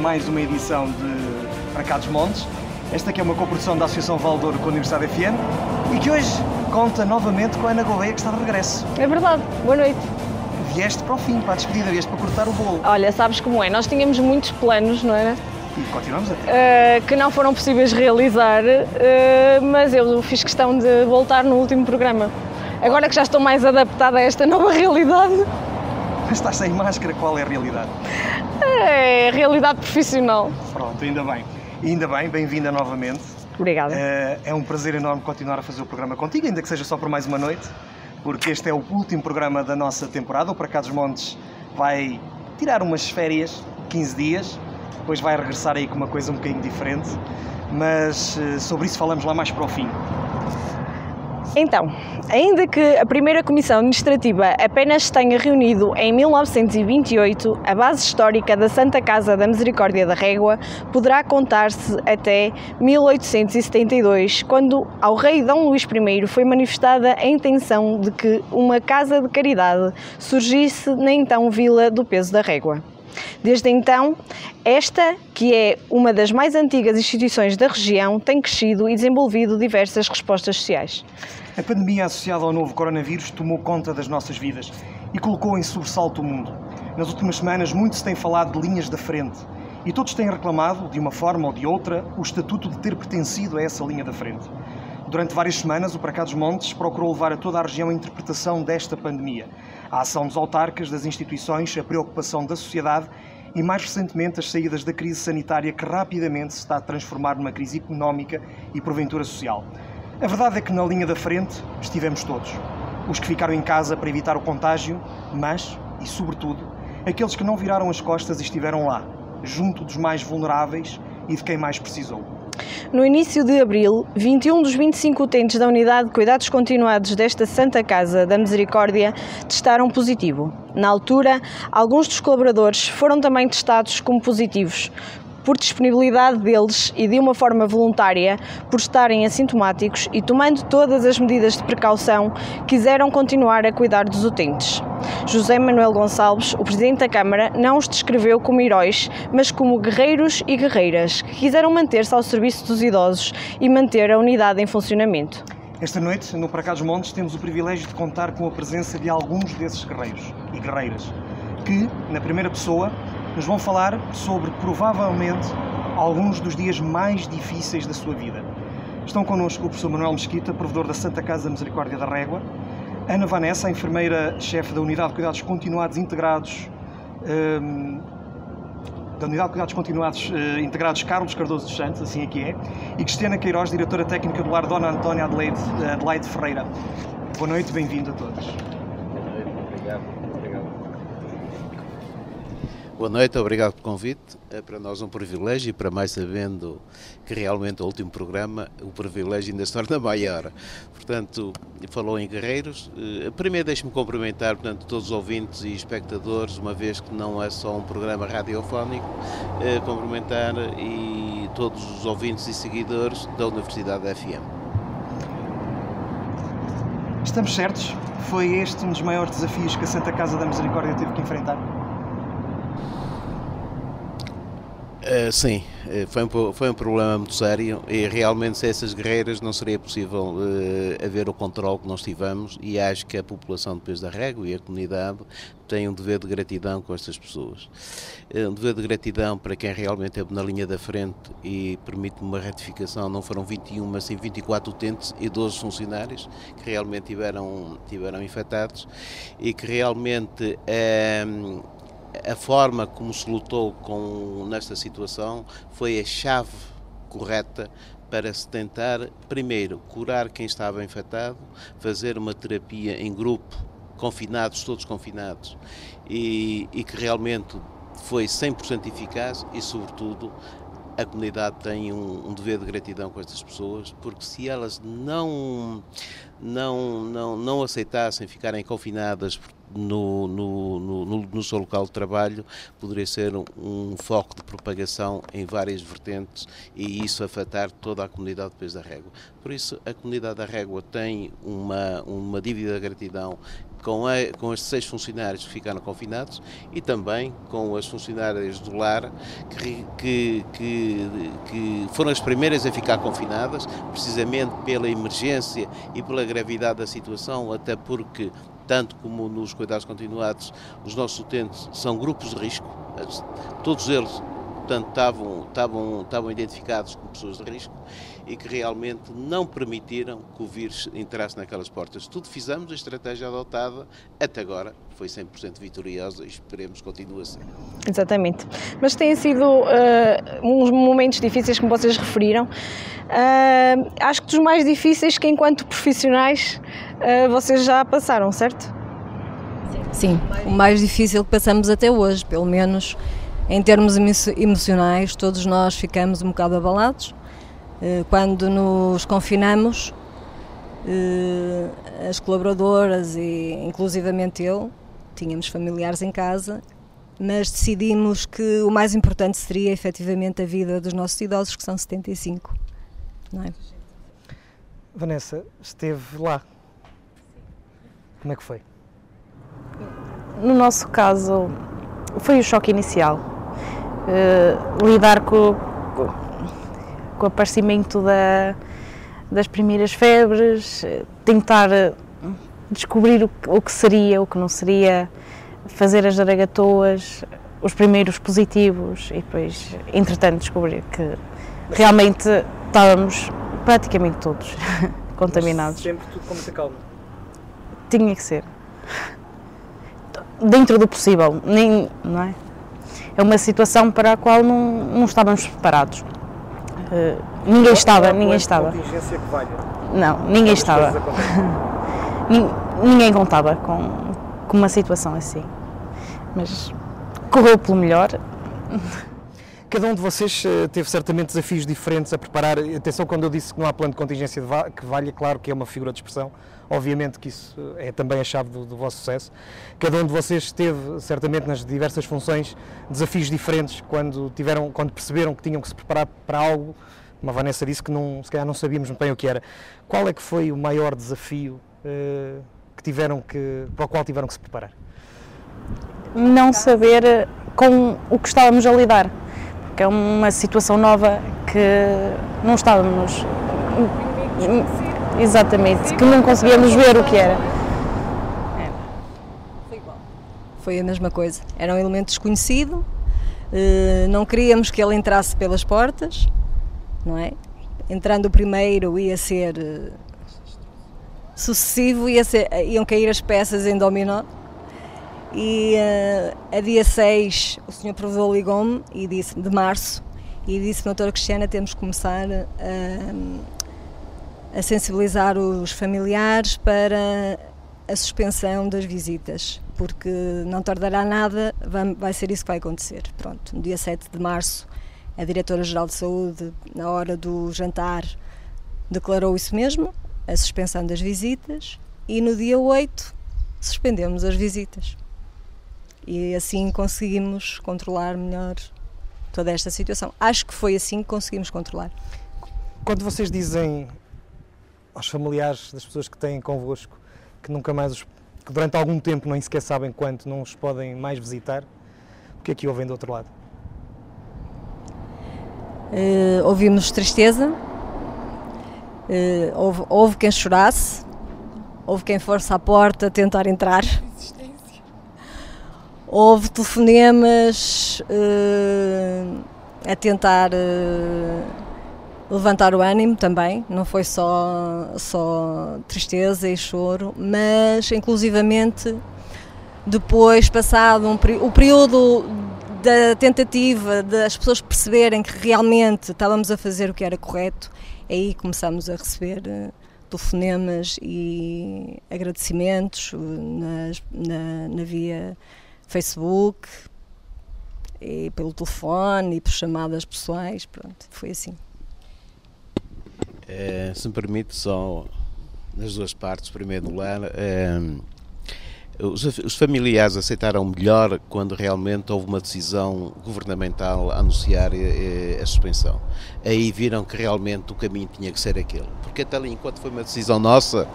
mais uma edição de Para Cá dos Montes. Esta que é uma coprodução da Associação Valdouro com a Universidade FM e que hoje conta novamente com a Ana Gouveia que está de regresso. É verdade. Boa noite. Vieste para o fim, para a despedida, vieste para cortar o bolo. Olha, sabes como é? Nós tínhamos muitos planos, não era? E continuamos a ter. Uh, que não foram possíveis realizar, uh, mas eu fiz questão de voltar no último programa. Agora que já estou mais adaptada a esta nova realidade. Mas estás sem máscara, qual é a realidade? É realidade profissional. Pronto, ainda bem. Ainda bem, bem-vinda novamente. Obrigada. Uh, é um prazer enorme continuar a fazer o programa contigo, ainda que seja só por mais uma noite, porque este é o último programa da nossa temporada. O Para Cá dos Montes vai tirar umas férias, 15 dias, depois vai regressar aí com uma coisa um bocadinho diferente, mas uh, sobre isso falamos lá mais para o fim. Então, ainda que a primeira Comissão Administrativa apenas tenha reunido em 1928, a base histórica da Santa Casa da Misericórdia da Régua poderá contar-se até 1872, quando ao rei Dom Luís I foi manifestada a intenção de que uma casa de caridade surgisse na então Vila do Peso da Régua. Desde então, esta, que é uma das mais antigas instituições da região, tem crescido e desenvolvido diversas respostas sociais. A pandemia associada ao novo coronavírus tomou conta das nossas vidas e colocou em sobressalto o mundo. Nas últimas semanas, muito se tem falado de linhas da frente e todos têm reclamado, de uma forma ou de outra, o estatuto de ter pertencido a essa linha da frente. Durante várias semanas, o Para Cá dos Montes procurou levar a toda a região a interpretação desta pandemia, a ação dos autarcas, das instituições, a preocupação da sociedade e, mais recentemente, as saídas da crise sanitária que rapidamente se está a transformar numa crise económica e, porventura, social. A verdade é que na linha da frente estivemos todos. Os que ficaram em casa para evitar o contágio, mas, e sobretudo, aqueles que não viraram as costas e estiveram lá, junto dos mais vulneráveis e de quem mais precisou. No início de abril, 21 dos 25 utentes da Unidade de Cuidados Continuados desta Santa Casa da Misericórdia testaram positivo. Na altura, alguns dos colaboradores foram também testados como positivos, por disponibilidade deles e de uma forma voluntária, por estarem assintomáticos e tomando todas as medidas de precaução, quiseram continuar a cuidar dos utentes. José Manuel Gonçalves, o presidente da Câmara, não os descreveu como heróis, mas como guerreiros e guerreiras que quiseram manter-se ao serviço dos idosos e manter a unidade em funcionamento. Esta noite, no Para dos Montes, temos o privilégio de contar com a presença de alguns desses guerreiros e guerreiras, que, na primeira pessoa, nos vão falar sobre provavelmente alguns dos dias mais difíceis da sua vida. Estão connosco o professor Manuel Mesquita, provedor da Santa Casa da Misericórdia da Régua, Ana Vanessa, enfermeira-chefe da Unidade de Cuidados Continuados Integrados, um, da Unidade de Cuidados Continuados uh, Integrados Carlos Cardoso dos Santos, assim aqui é, e Cristiana Queiroz, diretora técnica do lar Dona Antónia Adelaide, Adelaide Ferreira. Boa noite, bem-vindo a todos. Boa noite, obrigado. Boa noite, obrigado pelo convite. É para nós um privilégio e para mais sabendo que realmente o último programa, o privilégio ainda se torna maior. Portanto, falou em Guerreiros. Eh, primeiro deixe-me cumprimentar portanto, todos os ouvintes e espectadores, uma vez que não é só um programa radiofónico, eh, cumprimentar e todos os ouvintes e seguidores da Universidade da FM. Estamos certos? Foi este um dos maiores desafios que a Santa Casa da Misericórdia teve que enfrentar? Uh, sim, eh, foi um, foi um problema muito sério e realmente sem essas guerreiras não seria possível uh, haver o controle que nós tivemos e acho que a população depois da Régua e a comunidade tem um dever de gratidão com estas pessoas. Um dever de gratidão para quem realmente esteve na linha da frente e permite-me uma retificação, não foram 21, mas sim 24 utentes e 12 funcionários que realmente tiveram, tiveram infectados e que realmente a forma como se lutou com, nesta situação foi a chave correta para se tentar, primeiro, curar quem estava infectado, fazer uma terapia em grupo, confinados, todos confinados, e, e que realmente foi 100% eficaz e, sobretudo, a comunidade tem um, um, dever de gratidão com estas pessoas, porque se elas não, não, não, não aceitassem ficarem confinadas no, no, no, no, seu local de trabalho poderia ser um, um, foco de propagação em várias vertentes e isso afetar toda a comunidade depois da Régua. Por isso, a comunidade da Régua tem uma, uma dívida de gratidão com, a, com as seis funcionários que ficaram confinados e também com as funcionárias do lar que, que, que, que, foram as primeiras a ficar confinadas, precisamente pela emergência e pela gravidade da situação, até porque tanto como nos cuidados continuados, os nossos utentes são grupos de risco, todos eles portanto, estavam, estavam, estavam identificados como pessoas de risco e que realmente não permitiram que o vírus entrasse naquelas portas. Tudo fizemos, a estratégia adotada até agora foi 100% vitoriosa e esperemos que continue a ser. Exatamente. Mas têm sido uh, uns momentos difíceis, como vocês referiram. Uh, acho que dos mais difíceis que, enquanto profissionais, uh, vocês já passaram, certo? Sim, o mais difícil que passamos até hoje, pelo menos em termos emocionais, todos nós ficamos um bocado abalados. Eh, quando nos confinamos, eh, as colaboradoras e inclusivamente eu, tínhamos familiares em casa, mas decidimos que o mais importante seria efetivamente a vida dos nossos idosos, que são 75. Não é? Vanessa, esteve lá. Como é que foi? No nosso caso, foi o choque inicial uh, lidar com, com o aparecimento da, das primeiras febres, tentar eh, descobrir o, o, que seria, o que não seria, fazer as aragatoas, os primeiros positivos e depois, entretanto, descobrir que realmente estávamos praticamente todos contaminados. sempre tudo com muita calma? Tinha que ser. Dentro do possível, nem, não é? é uma situação para a qual não, não estávamos preparados. Uh, ninguém estava, ninguém estava. Contingência que valha. Não, ninguém estava. ninguém contava com, com uma situação assim. Mas correu pelo melhor. Cada um de vocês eh, teve certamente desafios diferentes a preparar. Atenção, quando eu disse que não há plano de contingência que valha, claro que é uma figura de expressão. Obviamente que isso eh, é também a chave do, do vosso sucesso. Cada um de vocês teve, certamente, nas diversas funções, desafios diferentes quando, tiveram, quando perceberam que tinham que se preparar para algo. Uma Vanessa disse que não, se calhar não sabíamos bem o que era. Qual é que foi o maior desafio uh, que tiveram que, para o qual tiveram que se preparar? Não saber com o que estávamos a lidar porque é uma situação nova que não estávamos. Exatamente, que não conseguíamos ver o que era. Foi a mesma coisa. Era um elemento desconhecido, eh, não queríamos que ele entrasse pelas portas, não é? Entrando o primeiro ia ser eh, sucessivo, ia ser, iam cair as peças em dominó e a dia 6 o senhor provedor ligou-me e disse de março e disse doutora Cristiana temos que começar a, a sensibilizar os familiares para a suspensão das visitas porque não tardará nada vai, ser isso que vai acontecer pronto no dia 7 de março a diretora-geral de saúde na hora do jantar declarou isso mesmo a suspensão das visitas e no dia 8 suspendemos as visitas e assim conseguimos controlar melhor toda esta situação. Acho que foi assim que conseguimos controlar. Quando vocês dizem aos familiares das pessoas que têm convosco que nunca mais os, que durante algum tempo nem sequer sabem quanto não os podem mais visitar, o que é que ouvem do outro lado? Uh, ouvimos tristeza, uh, houve, houve quem chorasse, houve quem fosse à porta tentar entrar Houve telefonemas uh, a tentar uh, levantar o ânimo também, não foi só, só tristeza e choro, mas inclusivamente depois, passado um, o período da tentativa das pessoas perceberem que realmente estávamos a fazer o que era correto, aí começamos a receber uh, telefonemas e agradecimentos nas, na, na via Facebook e pelo telefone e por chamadas pessoais, pronto, foi assim. É, se me permite, só nas duas partes, primeiro lugar, é, Os, os, familiares aceitaram melhor quando realmente houve uma decisão governamental a anunciar eh, a suspensão. Aí viram que realmente o caminho tinha que ser aquele. Porque até ali, enquanto foi uma decisão nossa,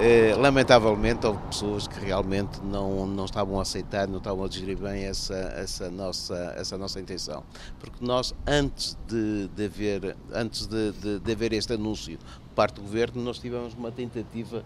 eh, lamentavelmente houve pessoas que realmente não, não estavam a aceitar, não estavam a digerir bem essa, essa, nossa, essa nossa intenção. Porque nós, antes de, de haver, antes de, de, de haver este anúncio por parte do Governo, nós tivemos uma tentativa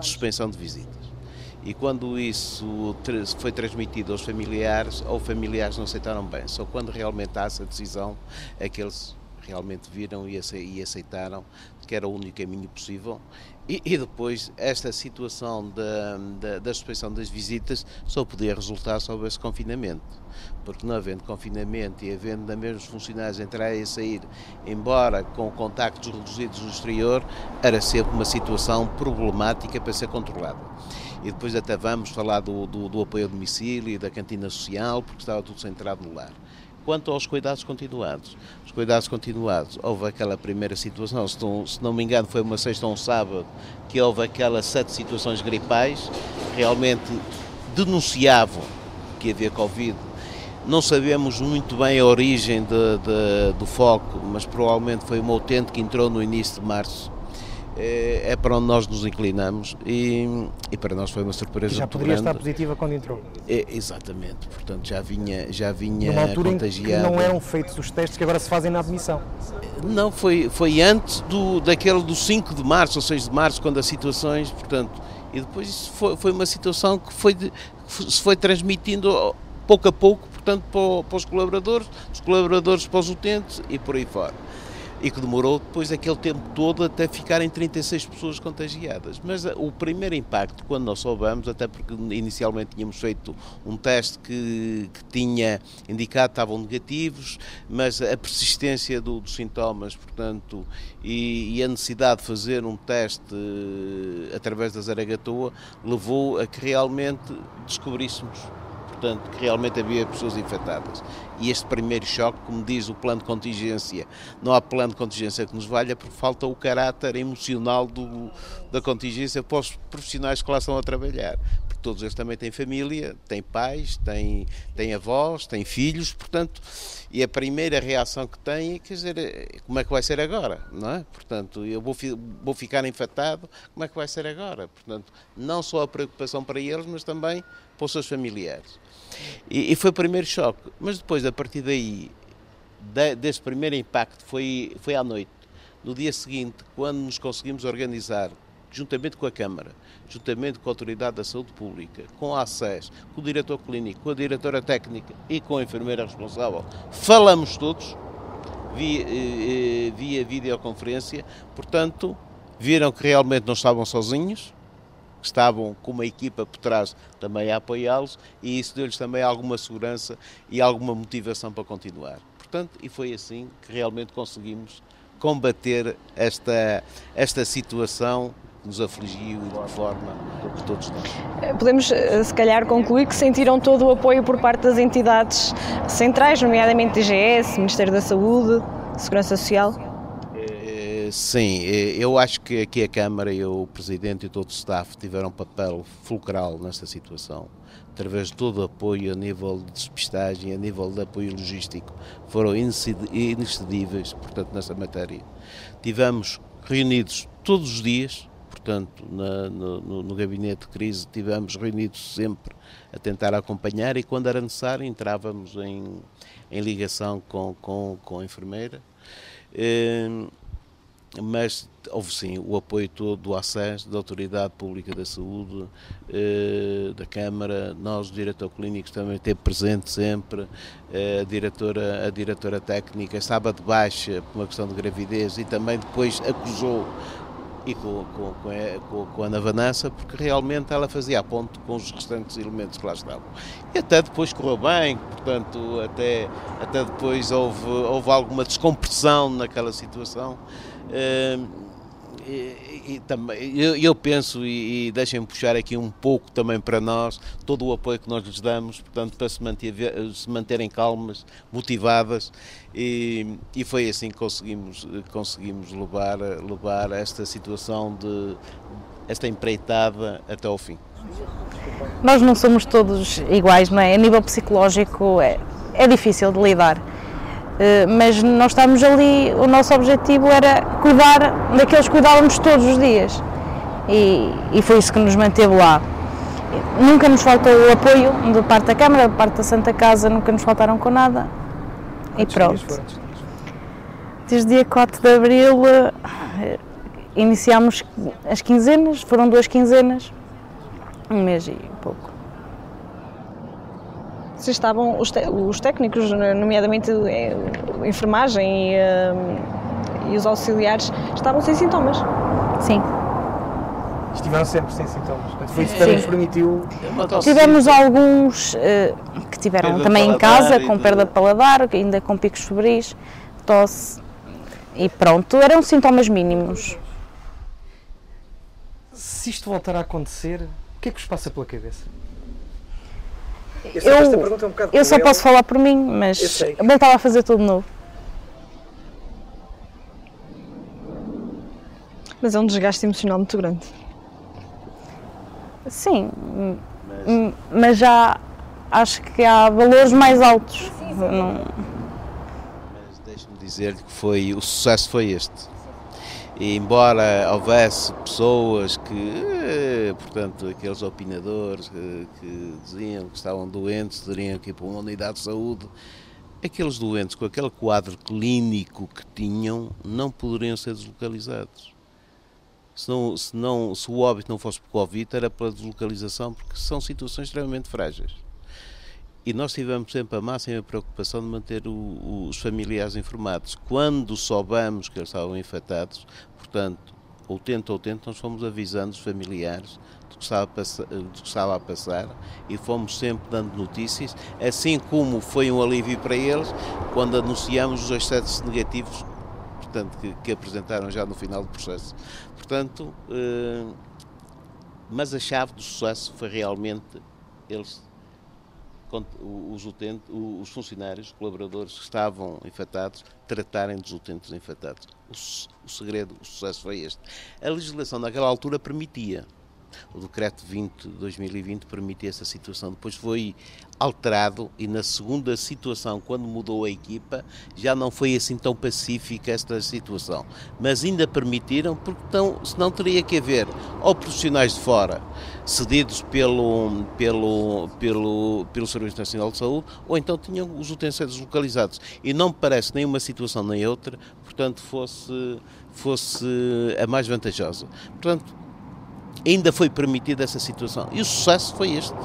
de suspensão de visitas. E quando isso foi transmitido aos familiares, ou familiares não aceitaram bem. Só quando realmente há essa decisão é que eles realmente viram e aceitaram que era o único caminho possível. E, e depois, esta situação da, da, da, suspensão das visitas só podia resultar se houvesse confinamento. Porque não havendo confinamento e havendo mesmo funcionários entrar e sair, embora com contactos reduzidos no exterior, era sempre uma situação problemática para ser controlada e depois até vamos falar do, do, do apoio ao domicílio e da cantina social, porque estava tudo centrado no lar. Quanto aos cuidados continuados, os cuidados continuados, houve aquela primeira situação, se não, se não me engano foi uma sexta ou um sábado, que houve aquelas sete situações gripais, realmente denunciavam que havia Covid. Não sabemos muito bem a origem de, de, do foco, mas provavelmente foi uma utente que entrou no início de março é, é, para onde nós nos inclinamos e, e para nós foi uma surpresa que já poderia grande. estar positiva quando entrou. É, exatamente, portanto já vinha, já vinha Numa altura contagiada. Em que não eram feitos os testes que agora se fazem na admissão. Não, foi, foi antes do, daquele do 5 de março ou 6 de março, quando as situações, portanto, e depois isso foi, foi uma situação que foi de, se foi transmitindo pouco a pouco, portanto, para, para os colaboradores, dos colaboradores para os utentes e por aí fora e que demorou depois aquele tempo todo até ficarem 36 pessoas contagiadas. Mas eh, o primeiro impacto, quando nós soubemos, até porque inicialmente tínhamos feito um teste que, que tinha indicado que estavam negativos, mas a persistência do, dos sintomas, portanto, e, e, a necessidade de fazer um teste eh, através da Zaragatoa levou a que realmente descobríssemos portanto, que realmente havia pessoas infectadas. E este primeiro choque, como diz o plano de contingência, não há plano de contingência que nos valha porque falta o caráter emocional do, da contingência para os profissionais que lá estão a trabalhar. Porque todos eles também têm família, têm pais, têm, têm avós, têm filhos, portanto, e a primeira reação que têm é, quer dizer, é, como é que vai ser agora, não é? Portanto, eu vou, vou ficar infectado, como é que vai ser agora? Portanto, não só a preocupação para eles, mas também para os seus familiares. E, e foi o primeiro choque. Mas depois, a partir daí, de, desse primeiro impacto, foi, foi à noite. No dia seguinte, quando nos conseguimos organizar, juntamente com a Câmara, juntamente com a Autoridade da Saúde Pública, com a ACES, com o diretor clínico, com a diretora técnica e com a enfermeira responsável, falamos todos via, eh, eh, via videoconferência, portanto, viram que realmente não estavam sozinhos, que estavam com uma equipa por trás também a apoiá-los e isso deu-lhes também alguma segurança e alguma motivação para continuar. Portanto, e foi assim que realmente conseguimos combater esta, esta situação que nos afligiu e de que forma de todos nós. Podemos, eh, se calhar, concluir que sentiram todo o apoio por parte das entidades centrais, nomeadamente DGS, Ministério da Saúde, Segurança Social? Sim, eu acho que aqui a Câmara e o Presidente e todo o staff tiveram um papel fulcral nesta situação, através de todo o apoio a nível de despistagem, a nível de apoio logístico, foram inexcedíveis, portanto, nesta matéria. Tivemos reunidos todos os dias, portanto, na, no, no, gabinete de crise, tivemos reunidos sempre a tentar acompanhar e, quando era necessário, entrávamos em, em ligação com, com, com a enfermeira. Eh, mas houve sim o apoio todo do ACES, da Autoridade Pública da Saúde, eh, da Câmara, nós, o diretor clínico, também esteve presente sempre, eh, a, diretora, a diretora técnica estava de baixa por uma questão de gravidez e também depois acusou e com, com, com, a, com a Ana Vanessa, porque realmente ela fazia a ponto com os restantes elementos que lá estavam. E até depois correu bem, portanto, até, até depois houve, houve alguma descompressão naquela situação. E, também, eu, eu penso, e, e deixem-me puxar aqui um pouco também para nós, todo o apoio que nós lhes damos, portanto, para se, manter, se manterem calmas, motivadas, e, e foi assim que conseguimos, conseguimos levar, levar esta situação de esta empreitada até ao fim. nós não somos todos iguais, não é? A nível psicológico é, é difícil de lidar. Uh, mas nós estamos ali, o nosso objetivo era cuidar daqueles que cuidávamos todos os dias. E, e foi isso que nos manteve lá. Nunca nos faltou o apoio da parte da Câmara, da parte da Santa Casa, nunca nos faltaram com nada. E pronto. Desde dia 4 de Abril uh, iniciámos as quinzenas, foram duas quinzenas, um mês e pouco. Vocês estavam, os, os técnicos, nomeadamente a enfermagem e, um, e os auxiliares, estavam sem sintomas? Sim. Estiveram sempre sem sintomas. Foi isso que também nos permitiu. Tivemos alguns uh, que tiveram perda também em casa, com perda de paladar, ainda com picos febris, tosse e pronto, eram sintomas mínimos. Se isto voltar a acontecer, o que é que vos passa pela cabeça? Eu, eu, é um eu só posso falar por mim, mas voltava a fazer tudo novo. Mas é um desgaste emocional muito grande. Sim, mas, mas já acho que há valores mais altos. Não... Mas deixe-me dizer-lhe que foi, o sucesso foi este. E embora houvesse pessoas que, eh, portanto, aqueles opinadores que, que diziam que estavam doentes, teriam que ir para uma unidade de saúde, aqueles doentes com aquele quadro clínico que tinham não poderiam ser deslocalizados. Se, não, se, não, se o óbito não fosse por Covid, era pela deslocalização, porque são situações extremamente frágeis. E nós tivemos sempre a máxima preocupação de manter o, os familiares informados. Quando soubemos que eles estavam infectados, portanto, ou tento ou tento, nós fomos avisando os familiares do que, estava passar, do que estava a passar e fomos sempre dando notícias, assim como foi um alívio para eles quando anunciamos os testes negativos portanto, que, que, apresentaram já no final do processo. Portanto, eh, mas a chave do sucesso foi realmente eles os, utentes, os funcionários, os colaboradores que estavam infectados, tratarem dos utentes infectados. O, o segredo, o sucesso foi este. A legislação naquela altura permitia, o decreto 20 de 2020 permitia essa situação. Depois foi alterado e na segunda situação, quando mudou a equipa, já não foi assim tão pacífica esta situação. Mas ainda permitiram, porque então, senão teria que haver ou profissionais de fora, cedidos pelo, pelo, pelo, pelo Serviço Nacional de Saúde, ou então tinham os utensílios localizados. E não me parece nenhuma situação nem outra, portanto, fosse, fosse a mais vantajosa. Portanto, ainda foi permitida essa situação. E o sucesso foi este.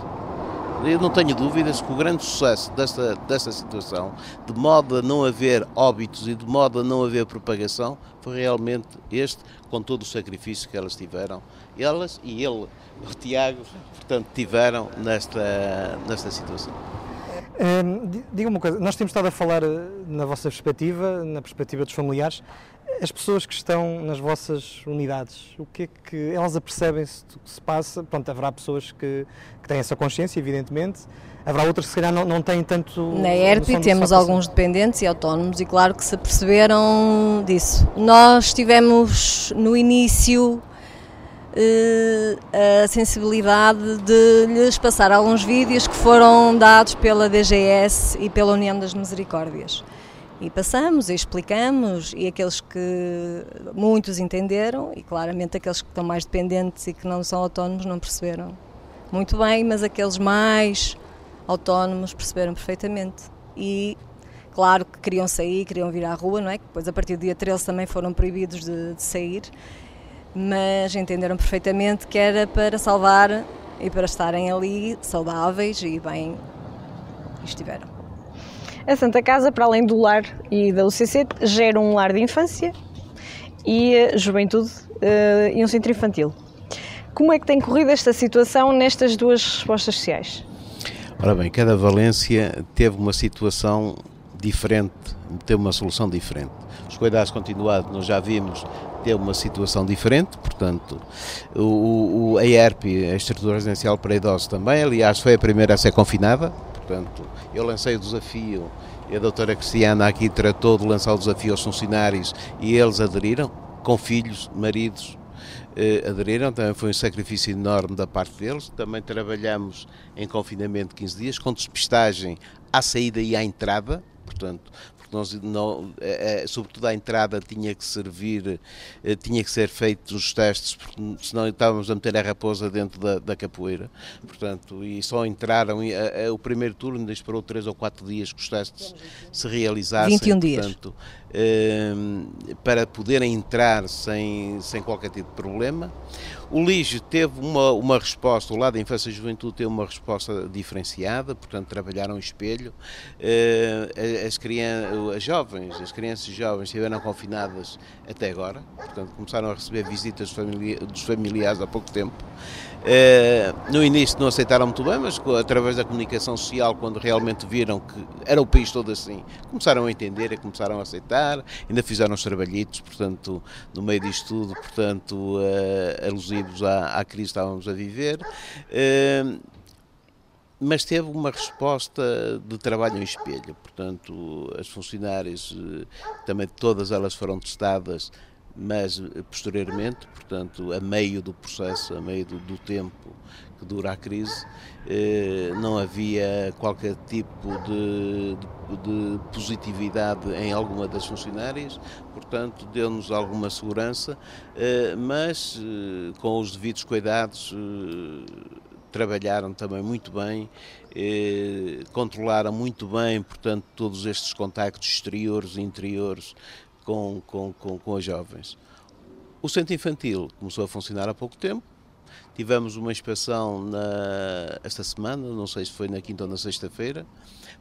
Eu não tenho dúvidas que o grande sucesso desta, desta situação, de modo a não haver óbitos e de modo a não haver propagação, foi realmente este, com todo o sacrifício que elas tiveram, elas e ele, o Tiago, portanto, tiveram nesta, nesta situação. Hum, diga uma coisa, nós temos estado a falar eh, na vossa perspectiva, na perspectiva dos familiares, as pessoas que estão nas vossas unidades, o que é que elas apercebem-se do que se passa? Pronto, haverá pessoas que, que, têm essa consciência, evidentemente, haverá outras que se calhar não, não têm tanto. Na ERP temos alguns dependentes e autónomos e claro que se perceberam disso. Nós tivemos no início eh, a sensibilidade de lhes passar alguns vídeos que foram dados pela DGS e pela União das Misericórdias. E passamos e explicamos, e aqueles que muitos entenderam, e claramente aqueles que estão mais dependentes e que não são autónomos não perceberam muito bem, mas aqueles mais autónomos perceberam perfeitamente. E claro que queriam sair, queriam vir à rua, não é? Depois a partir do dia 13 também foram proibidos de, de sair, mas entenderam perfeitamente que era para salvar e para estarem ali saudáveis e bem estiveram. A Santa Casa, para além do lar e da UCC, gera um lar de infância e eh, juventude uh, e um centro infantil. Como é que tem corrido esta situação nestas duas respostas sociais? Ora bem, cada Valência teve uma situação diferente, teve uma solução diferente. Os cuidados continuados, nós já vimos, teve uma situação diferente, portanto, o, o, a ERP, a Estrutura Residencial para Idosos também, aliás, foi a primeira a ser confinada, Portanto, eu lancei o desafio a doutora Cristiana aqui tratou de lançar o desafio aos funcionários e eles aderiram, com filhos, maridos, eh, aderiram, também foi um sacrifício enorme da parte deles. Também trabalhamos em confinamento 15 dias, com despistagem à saída e à entrada, portanto, nós não, é, sobretudo a entrada tinha que servir, eh, tinha que ser feitos os testes, porque senão estávamos a meter a raposa dentro da, da capoeira, portanto, e só entraram, a, a, o primeiro turno ainda esperou três ou quatro dias que os testes se realizassem. 21 dias. Portanto, para poderem entrar sem, sem qualquer tipo de problema. O LIGE teve uma, uma resposta, o lado da Infância e Juventude teve uma resposta diferenciada, portanto trabalharam o espelho. Eh, as, crianças, as jovens, as crianças e jovens estiveram confinadas até agora, portanto começaram a receber visitas dos familiares há pouco tempo. Eh, no início não aceitaram muito bem, mas através da comunicação social, quando realmente viram que era o país todo assim, começaram a entender e começaram a aceitar, ainda fizeram os trabalhitos, portanto, no meio disto tudo, portanto, uh, alusivos à, à crise que estávamos a viver. Uh, mas teve uma resposta de trabalho em espelho, portanto, as funcionárias, também todas elas foram testadas mas eh, posteriormente, portanto, a meio do processo, a meio do, do tempo que dura a crise, eh, não havia qualquer tipo de, de, de, positividade em alguma das funcionárias, portanto, deu-nos alguma segurança, eh, mas eh, com os devidos cuidados. Eh, trabalharam também muito bem, eh, controlaram muito bem, portanto, todos estes contactos exteriores e interiores com, com, com, com as jovens. O centro infantil começou a funcionar há pouco tempo. Tivemos uma inspeção na, esta semana, não sei se foi na quinta ou na sexta-feira,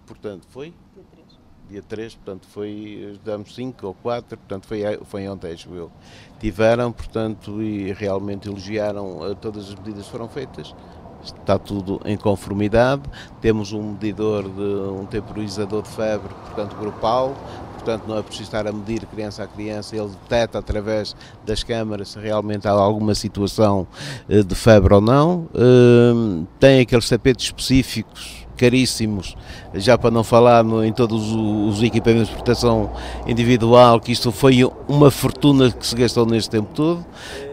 portanto foi dia 3, dia 3 portanto foi, damos 5 ou 4, portanto foi, foi ontem, acho eu. Tiveram, portanto, e realmente elogiaram eh, todas as medidas que foram feitas, está tudo em conformidade. Temos um medidor, de, um temporizador de febre, portanto, grupal, portanto não é preciso estar a medir criança a criança, ele detecta através das câmaras se realmente há alguma situação eh, de febre ou não. Hum, tem aqueles tapetes específicos caríssimos, já para não falar no, em todos os equipamentos de proteção individual, que isto foi uma fortuna que se gastou neste tempo todo.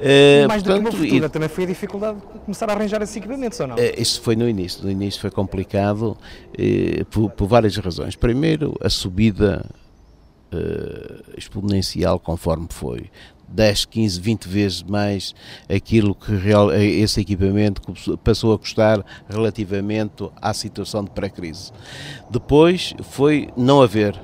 E mais portanto, do que uma fortuna, e, também foi a dificuldade de começar a arranjar esses equipamentos, ou não? Eh, isso foi no início, no início foi complicado eh, por, por várias razões. Primeiro, a subida uh, exponencial conforme foi. 10, 15, 20 vezes mais aquilo que real, eh, esse equipamento passou a custar relativamente à situação de pré-crise. Depois foi não haver.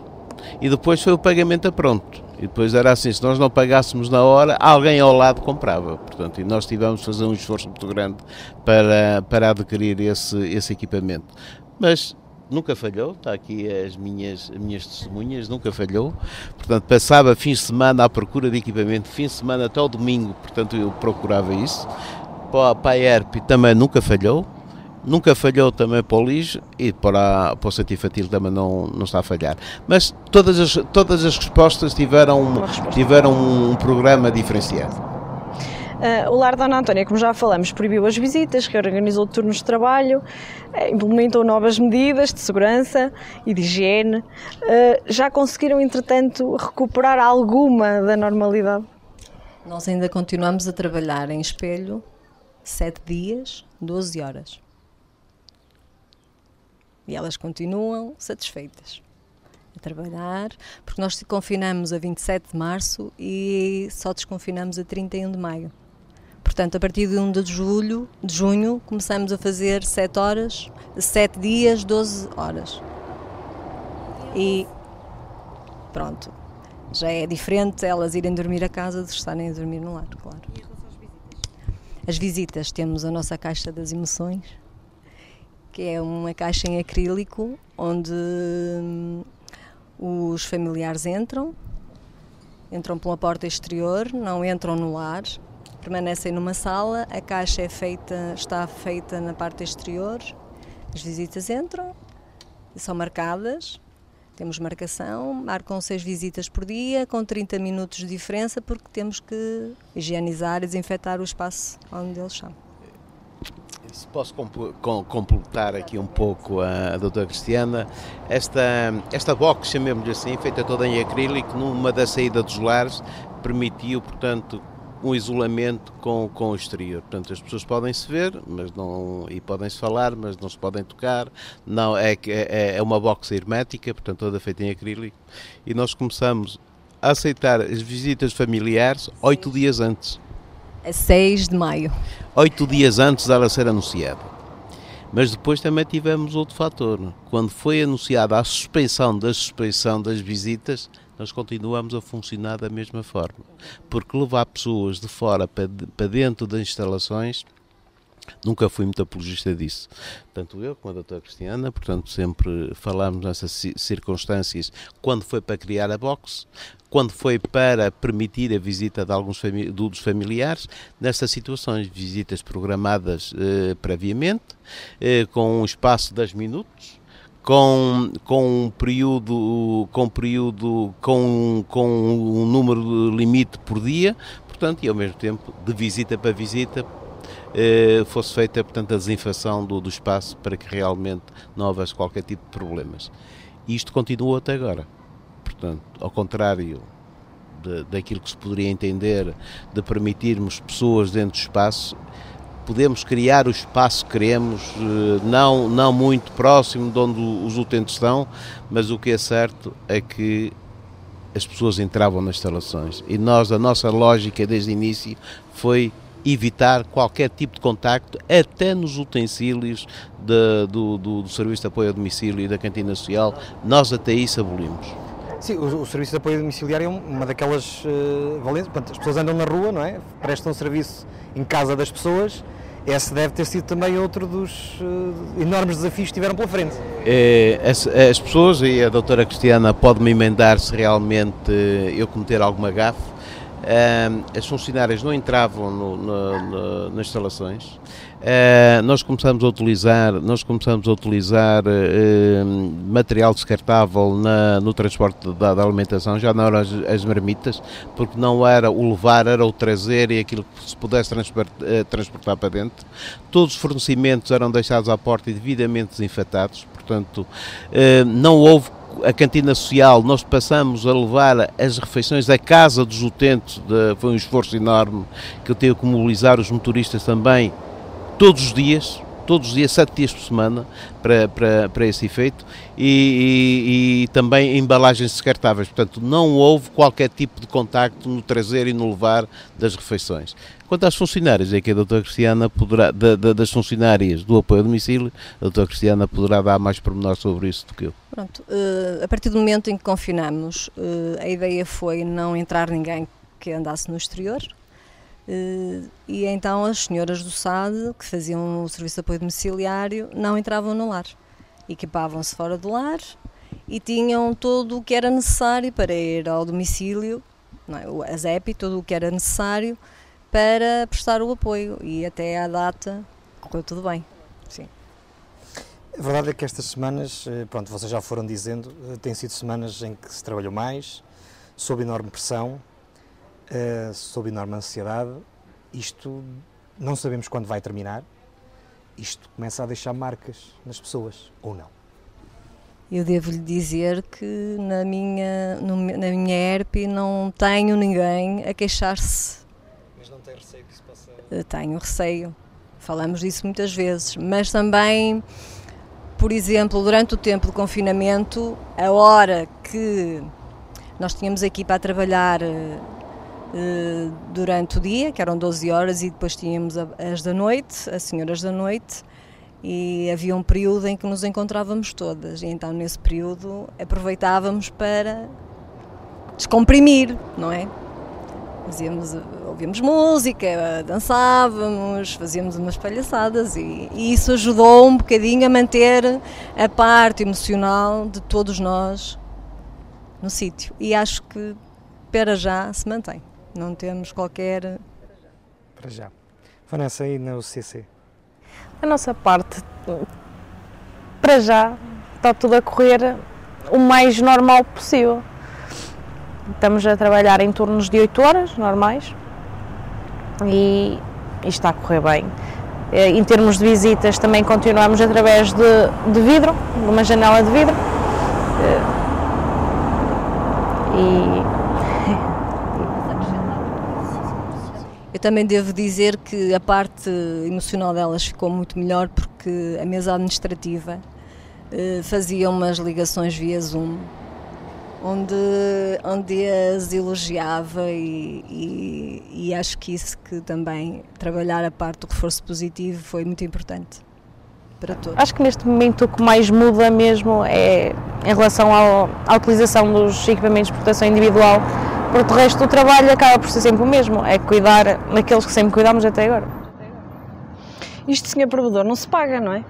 E depois foi o pagamento a pronto. E depois era assim, se nós não pagássemos na hora, alguém ao lado comprava. Portanto, e nós tivemos de fazer um esforço muito grande para, para adquirir esse, esse equipamento. Mas nunca falhou, está aqui as minhas, as minhas testemunhas, nunca falhou. Portanto, passava fins de semana à procura de equipamento, fim de semana até o domingo, portanto eu procurava isso. Para a ERP também nunca falhou, nunca falhou também para o lixo e para, para o centro infantil também não, não está a falhar. Mas todas as, todas as respostas tiveram, tiveram um programa diferenciado. Uh, o Lar Dona Antónia, como já falamos, proibiu as visitas, reorganizou turnos de trabalho, uh, implementou novas medidas de segurança e de higiene. Uh, já conseguiram, entretanto, recuperar alguma da normalidade? Nós ainda continuamos a trabalhar em espelho 7 dias, 12 horas. E elas continuam satisfeitas a trabalhar, porque nós confinamos a 27 de março e só desconfinamos a 31 de maio. Portanto, a partir de 1 de julho, de junho, começamos a fazer 7 horas, 7 dias, 12 horas. E pronto, já é diferente elas irem dormir a casa de estarem a dormir no lar, claro. As visitas, temos a nossa caixa das emoções, que é uma caixa em acrílico onde hum, os familiares entram, entram pela porta exterior, não entram no lar, permanecem numa sala, a caixa é feita, está feita na parte exterior, as visitas entram, são marcadas, temos marcação, marcam seis visitas por dia, com 30 minutos de diferença, porque temos que higienizar e desinfetar o espaço onde eles estão. Se posso completar aqui um pouco a, a doutora Cristiana, esta, esta box, chamemos-lhe assim, feita toda em acrílico, numa da saída dos lares, permitiu, portanto, um isolamento com, com o exterior. Portanto, as pessoas podem se ver mas não, e podem se falar, mas não se podem tocar. Não, é, é, é uma box hermética, portanto, toda feita em acrílico. E nós começamos a aceitar as visitas familiares oito dias antes. A 6 de maio. Oito dias antes dela ser anunciada. Mas depois também tivemos outro fator. Quando foi anunciada a suspensão da suspensão das visitas, nós continuamos a funcionar da mesma forma. Porque levar pessoas de fora para, dentro das instalações Nunca fui muito apologista disso. Tanto eu como a doutora Cristiana, portanto, sempre falámos nessas circunstâncias quando foi para criar a box, quando foi para permitir a visita de alguns fami dos familiares, nessas situações, visitas programadas eh, previamente, eh, com um espaço de 10 minutos, com, com um período, com período, com, com um número limite por dia, portanto, e ao mesmo tempo, de visita para visita, eh, fosse feita portanto, a desinfecção do, do espaço para que realmente não houvesse qualquer tipo de problemas. E isto continua até agora. Portanto, ao contrário de, daquilo que se poderia entender de permitirmos pessoas dentro do espaço, podemos criar o espaço que queremos, eh, não, não muito próximo de onde os utentes estão, mas o que é certo é que as pessoas entravam nas instalações e nós, a nossa lógica desde o início foi evitar qualquer tipo de contacto, até nos utensílios de, do, do, do, Serviço de Apoio a Domicílio e da Cantina Social, nós até isso abolimos. Sim, o, o Serviço de Apoio Domiciliário é uma daquelas uh, valências, as pessoas andam na rua, não é? Prestam serviço em casa das pessoas, esse deve ter sido também outro dos uh, enormes desafios que tiveram pela frente. É, as, as, pessoas, e a doutora Cristiana pode-me emendar se realmente eu cometer alguma gafe, as funcionárias não entravam no, no, no, nas instalações. Uh, nós começamos a utilizar, nós começamos a utilizar uh, material descartável na, no transporte da, da, alimentação, já não eram as, as, marmitas, porque não era o levar, era o trazer e aquilo que se pudesse transportar, uh, transportar para dentro. Todos os fornecimentos eram deixados à porta e devidamente desinfetados, portanto, não houve a cantina social, nós passamos a levar as refeições à casa dos utentes, de, foi um esforço enorme que eu tenho que mobilizar os motoristas também, todos os dias, todos os dias, sete dias por semana, para, para, para esse efeito, e, e, e, também embalagens descartáveis. Portanto, não houve qualquer tipo de contacto no trazer e no levar das refeições. Quanto às funcionárias, é que a doutora Cristiana poderá, da, da, das funcionárias do apoio a domicílio, a doutora Cristiana poderá dar mais pormenor sobre isso do que eu. Pronto, uh, a partir do momento em que confinamos, uh, a ideia foi não entrar ninguém que andasse no exterior, e então as senhoras do SAD, que faziam o serviço de apoio domiciliário, não entravam no lar. Equipavam-se fora do lar e tinham tudo o que era necessário para ir ao domicílio, não é? a ZEP, tudo o que era necessário para prestar o apoio. E até à data correu tudo bem. Sim. A verdade é que estas semanas, eh, pronto, vocês já foram dizendo, eh, têm sido semanas em que se trabalhou mais, sob enorme pressão, uh, sob enorme ansiedade. Isto não sabemos quando vai terminar. Isto começa a deixar marcas nas pessoas, ou não? Eu devo-lhe dizer que na minha, no, na minha ERP não tenho ninguém a queixar-se. Mas não tem receio que isso possa. Eh, tenho receio. Falamos disso muitas vezes. Mas também, por exemplo, durante o tempo de confinamento, a hora que nós tínhamos aqui para trabalhar eh, durante o dia, que eram 12 horas, e depois tínhamos as da noite, as senhoras da noite, e havia um período em que nos encontrávamos todas, e então nesse período aproveitávamos para descomprimir, não é? Fazíamos, ouvíamos música, dançávamos, fazíamos umas palhaçadas e, e isso ajudou um bocadinho a manter a parte emocional de todos nós no sítio. E acho que para já se mantém. Não temos qualquer. Para já. Vanessa, aí na UCC? A nossa parte, para já, está tudo a correr o mais normal possível. Estamos a trabalhar em turnos de 8 horas normais e, e está a correr bem. Eh, em termos de visitas, também continuamos através de, de vidro, de uma janela de vidro. Eh, e Eu também devo dizer que a parte emocional delas ficou muito melhor porque a mesa administrativa eh, fazia umas ligações via Zoom onde, onde as elogiava e, e, e acho que isso que também trabalhar a parte do reforço positivo foi muito importante para todos. Acho que neste momento o que mais muda mesmo é em relação ao, à utilização dos equipamentos de proteção individual, porque o resto do trabalho acaba por ser sempre o mesmo, é cuidar daqueles que sempre cuidamos até agora. Isto, senhor provedor, não se paga, não é?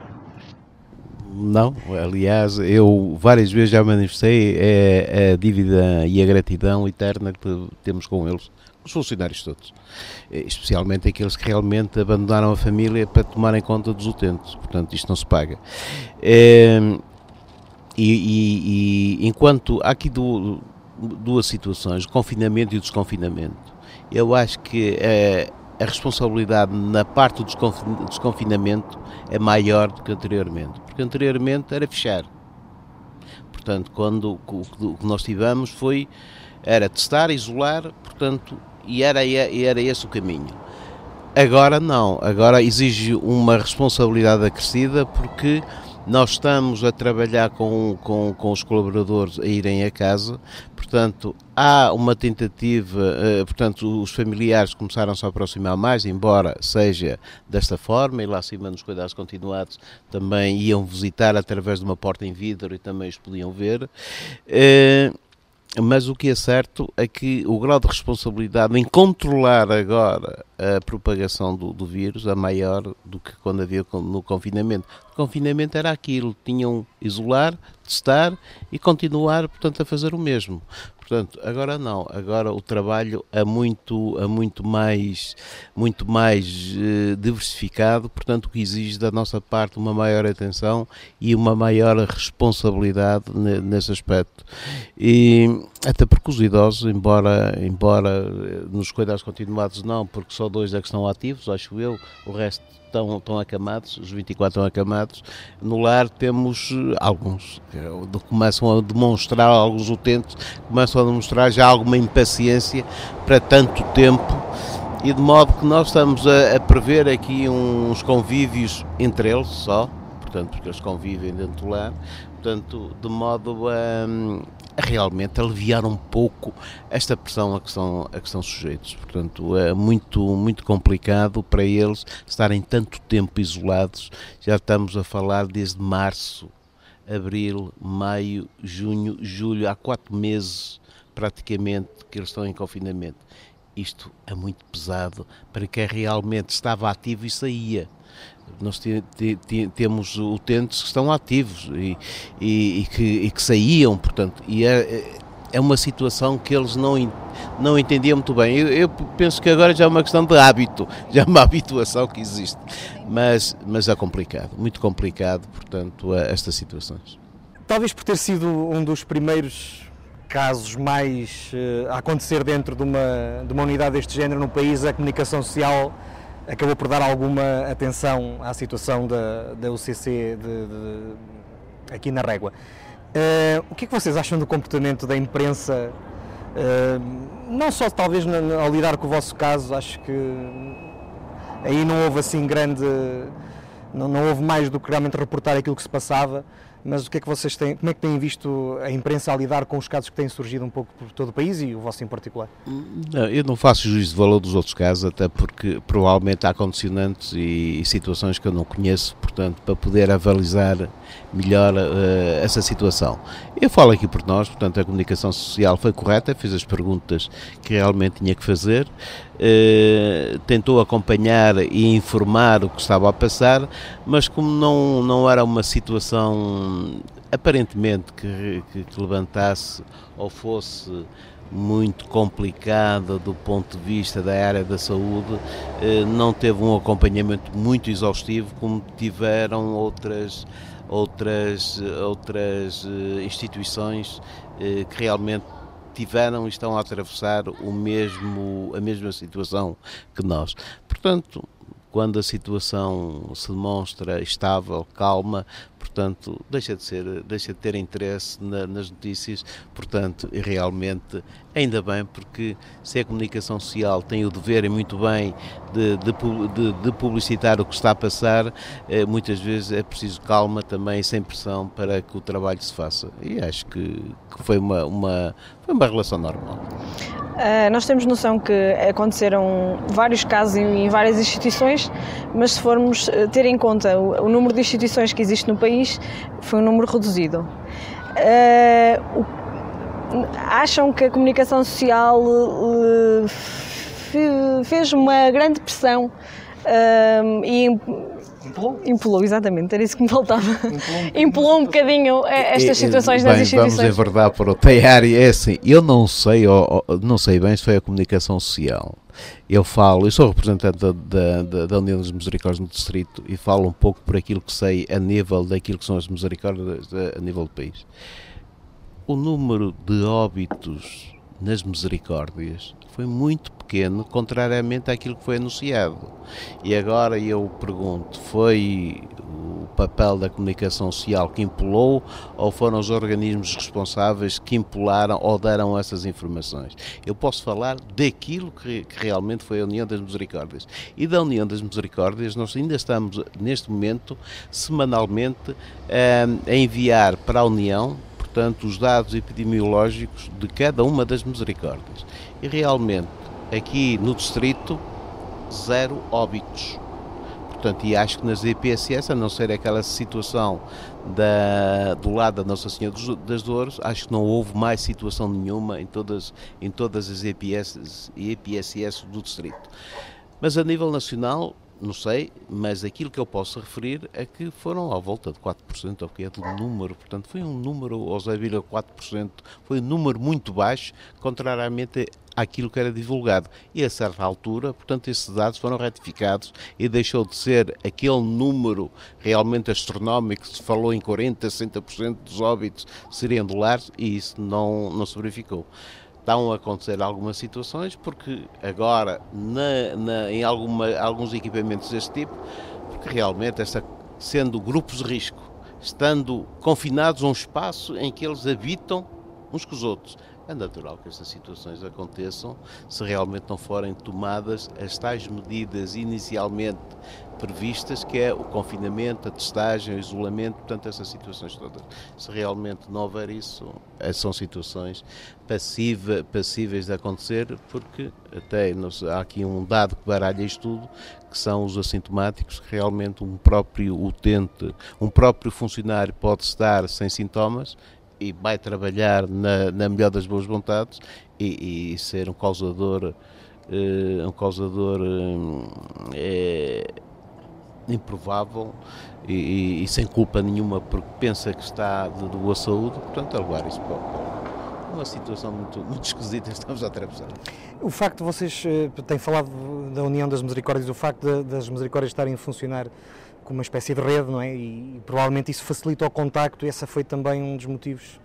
Não, aliás, eu várias vezes já manifestei é, a dívida e a gratidão eterna que temos com eles, os funcionários todos, especialmente aqueles que realmente abandonaram a família para tomarem conta dos utentes, portanto isto não se paga. É, e, e, e, enquanto há aqui do, duas situações, o confinamento e o desconfinamento, eu acho que é, a responsabilidade na parte do desconfinamento é maior do que anteriormente, porque anteriormente era fechar. Portanto, quando o que nós tivemos foi era testar, isolar, portanto, e era, e era esse o caminho. Agora não, agora exige uma responsabilidade acrescida porque nós estamos a trabalhar com, com, com os colaboradores a irem a casa, portanto, há uma tentativa, uh, portanto, os familiares começaram-se a aproximar mais, embora seja desta forma, e lá acima nos cuidados continuados também iam visitar através de uma porta em vidro e também os podiam ver. Mas o que é certo é que o grau de responsabilidade em controlar agora a propagação do, do vírus é maior do que quando havia no confinamento. O confinamento era aquilo, tinham isolar, testar e continuar, portanto, a fazer o mesmo. Portanto, agora não, agora o trabalho é muito, é muito mais, muito mais eh, diversificado, portanto, o que exige da nossa parte uma maior atenção e uma maior responsabilidade nesse aspecto. E até porque os idosos, embora, embora eh, nos cuidados continuados não, porque só dois é que estão ativos, acho eu, o resto estão, estão acamados, os 24 estão acamados. No lar temos eh, alguns que começam a demonstrar, alguns utentes começam a demonstrar já alguma impaciência para tanto tempo e de modo que nós estamos a, a prever aqui uns convívios entre eles só, portanto, porque eles convivem dentro do lar, portanto, de modo a, realmente aliviar um pouco esta pressão a que estão, a que estão sujeitos. Portanto, é muito, muito complicado para eles estarem tanto tempo isolados. Já estamos a falar desde março, abril, maio, junho, julho, há quatro meses praticamente que eles estão em confinamento. Isto é muito pesado para quem realmente estava ativo e saía nós temos utentes que estão ativos e, e, e, que, e que, saíam, portanto, e é, é uma situação que eles não, não entendiam muito bem. Eu, eu, penso que agora já é uma questão de hábito, já é uma habituação que existe, mas, mas é complicado, muito complicado, portanto, estas situações. Talvez por ter sido um dos primeiros casos mais uh, a acontecer dentro de uma, de uma unidade deste género no país, a comunicação social acabou por dar alguma atenção à situação da, da UCC de, de, aqui na Régua. Uh, o que é que vocês acham do comportamento da imprensa? Uh, não só talvez no, ao lidar com o vosso caso, acho que aí não houve assim grande, não, não houve mais do que realmente reportar aquilo que se passava, mas o que é que vocês têm, como é que têm visto a imprensa a lidar com os casos que têm surgido um pouco por todo o país e o vosso em particular? Não, eu não faço juízo de valor dos outros casos, até porque provavelmente há condicionantes e, e situações que eu não conheço, portanto, para poder avalizar melhor uh, essa situação. Eu falo aqui por nós, portanto, a comunicação social foi correta, fez as perguntas que realmente tinha que fazer, uh, tentou acompanhar e informar o que estava a passar, mas como não, não era uma situação aparentemente que, que, que levantasse ou fosse muito complicada do ponto de vista da área da saúde, eh, não teve um acompanhamento muito exaustivo como tiveram outras outras, outras eh, instituições eh, que realmente tiveram e estão a atravessar o mesmo, a mesma situação que nós. Portanto, quando a situação se demonstra estável, calma, portanto, deixa de ser, deixa de ter interesse na, nas notícias, portanto, realmente, ainda bem, porque se a comunicação social tem o dever e muito bem de, de, de publicitar o que está a passar, eh, muitas vezes é preciso calma também, sem pressão, para que o trabalho se faça. E acho que, que foi, uma, uma, foi uma relação normal. Uh, nós temos noção que aconteceram vários casos em, em, várias instituições, mas se formos eh, ter em conta o, o, número de instituições que existe no país, foi um número reduzido. Uh, acham que a comunicação social uh, fez uma grande pressão e Empolou? Empolou, exatamente, era isso que me faltava. Empolou um bocadinho eh, estas situações bem, nas instituições. Vamos, é verdade, para o Teiari, é assim, eu não sei, não sei bem se foi a comunicação social. Eu falo, eu sou representante da, da, da União das Misericórdias no Distrito e falo um pouco por aquilo que sei a nível daquilo que são as misericórdias a nível do país. O número de óbitos nas misericórdias foi muito pequeno, contrariamente àquilo que foi anunciado. E agora eu pergunto: foi o papel da comunicação social que impulou ou foram os organismos responsáveis que impularam ou deram essas informações? Eu posso falar daquilo que, que realmente foi a União das Misericórdias. E da União das Misericórdias, nós ainda estamos, neste momento, semanalmente, eh, a enviar para a União portanto, os dados epidemiológicos de cada uma das misericórdias. E realmente, aqui no distrito, zero óbitos. Portanto, e acho que nas EPSS, a não ser aquela situação da, do lado da Nossa Senhora das Dores, acho que não houve mais situação nenhuma em todas, em todas as EPS, EPSS do distrito. Mas a nível nacional, não sei, mas aquilo que eu posso referir é que foram à volta de 4%, ou que é do número, portanto foi um número, ou 0,4%, foi um número muito baixo, contrariamente àquilo que era divulgado. E a certa altura, portanto, esses dados foram ratificados e deixou de ser aquele número realmente astronómico, se falou em 40%, 60% dos óbitos seriam dólares, e isso não, não se verificou estão a acontecer algumas situações, porque agora, na, na, em alguma, alguns equipamentos deste tipo, porque realmente, esta, sendo grupos de risco, estando confinados a um espaço em que eles habitam uns com os outros, é natural que estas situações aconteçam se realmente não forem tomadas as tais medidas inicialmente previstas, que é o confinamento, a testagem, o isolamento, portanto, essas situações todas. Se realmente não houver isso, eh, são situações passiva, passíveis de acontecer, porque até há aqui um dado que baralha isto tudo, que são os assintomáticos, que realmente um próprio utente, um próprio funcionário pode estar sem sintomas e vai trabalhar na, na melhor das boas vontades e, e ser um causador uh, um causador uh, improvável e, e, sem culpa nenhuma porque pensa que está de, boa saúde, portanto a levar isso para uma situação muito, muito esquisita estamos a atravessar. O facto de vocês uh, têm falado da União das Misericórdias, o facto de, das Misericórdias estarem a funcionar como uma espécie de rede, não é? E, e provavelmente isso facilita o contacto, e esse foi também um dos motivos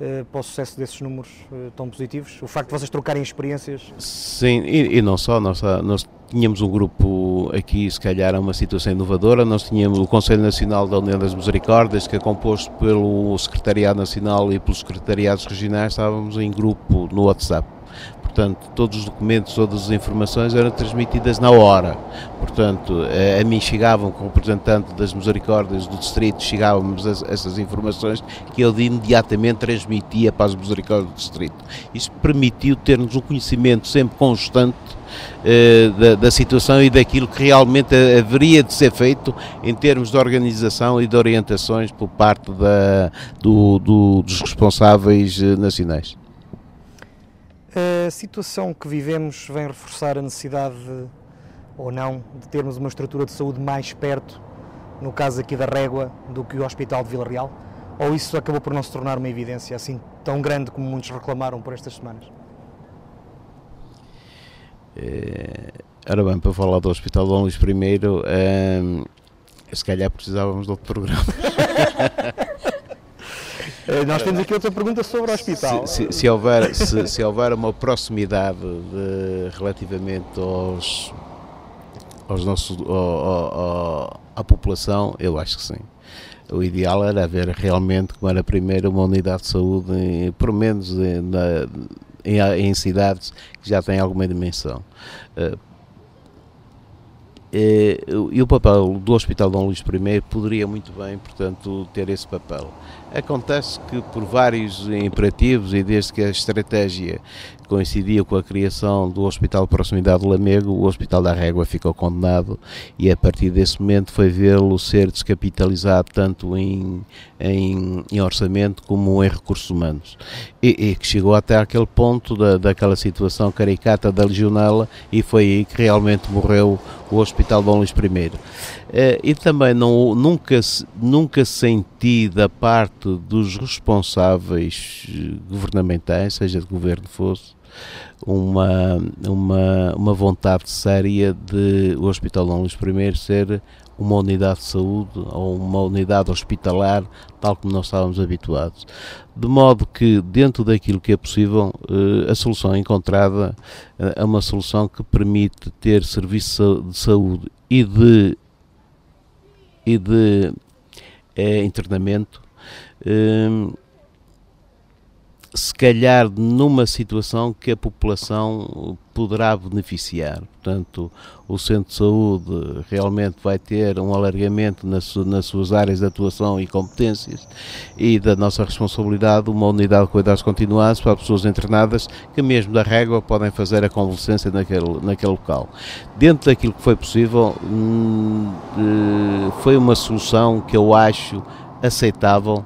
uh, para o sucesso desses números uh, tão positivos. O facto de vocês trocarem experiências. Sim, e, e não só, nós, nós tínhamos um grupo aqui, se calhar, uma situação inovadora. Nós tínhamos o Conselho Nacional da União das Misericórdias, que é composto pelo Secretariado Nacional e pelos Secretariados Regionais, estávamos em grupo no WhatsApp portanto, todos os documentos, todas as informações eram transmitidas na hora. Portanto, eh, a mim chegavam, como representante das Misericórdias do Distrito, chegavam-nos essas informações que eu imediatamente transmitia para as Misericórdias do Distrito. Isso permitiu termos um conhecimento sempre constante eh, da, da, situação e daquilo que realmente haveria de ser feito em termos de organização e de orientações por parte da, do, do, dos responsáveis eh, nacionais. A situação que vivemos vem reforçar a necessidade, de, ou não, de termos uma estrutura de saúde mais perto, no caso aqui da Régua, do que o Hospital de Vila Real? Ou isso acabou por não se tornar uma evidência assim tão grande como muitos reclamaram por estas semanas? É, ora bem, para falar do Hospital Dom Luís I, é, se calhar precisávamos de outro programa. Eh, nós temos aqui outra pergunta sobre o hospital. Se, se, se houver, se, se, houver uma proximidade de, relativamente aos, aos nossos, ao, ao, à população, eu acho que sim. O ideal era haver realmente, como era primeiro, uma unidade de saúde, pelo menos na, em, em, cidades que já têm alguma dimensão. Uh, e o papel do Hospital Dom Luís I poderia muito bem, portanto, ter esse papel. Acontece que por vários imperativos e desde que a estratégia coincidia com a criação do Hospital de Proximidade de Lamego, o Hospital da Régua ficou condenado e a partir desse momento foi vê-lo ser descapitalizado tanto em, em, em, orçamento como em recursos humanos. E, e, que chegou até aquele ponto da, daquela situação caricata da legionela e foi aí que realmente morreu o Hospital Dom Luís I. Eh, e também não, nunca, nunca senti da parte dos responsáveis eh, governamentais, seja de governo fosse, uma, uma, uma vontade séria de o Hospital Dom Luís I ser uma unidade de saúde ou uma unidade hospitalar, tal como nós estávamos habituados. De modo que, dentro daquilo que é possível, eh, a solução encontrada é uma solução que permite ter serviço de saúde e de e de é, internamento, se calhar numa situação que a população poderá beneficiar. Portanto, o centro de saúde realmente vai ter um alargamento nas, nas, suas áreas de atuação e competências e da nossa responsabilidade uma unidade de cuidados continuados para pessoas internadas que mesmo da régua podem fazer a convalescência naquele, naquele local. Dentro daquilo que foi possível, hum, eh, foi uma solução que eu acho aceitável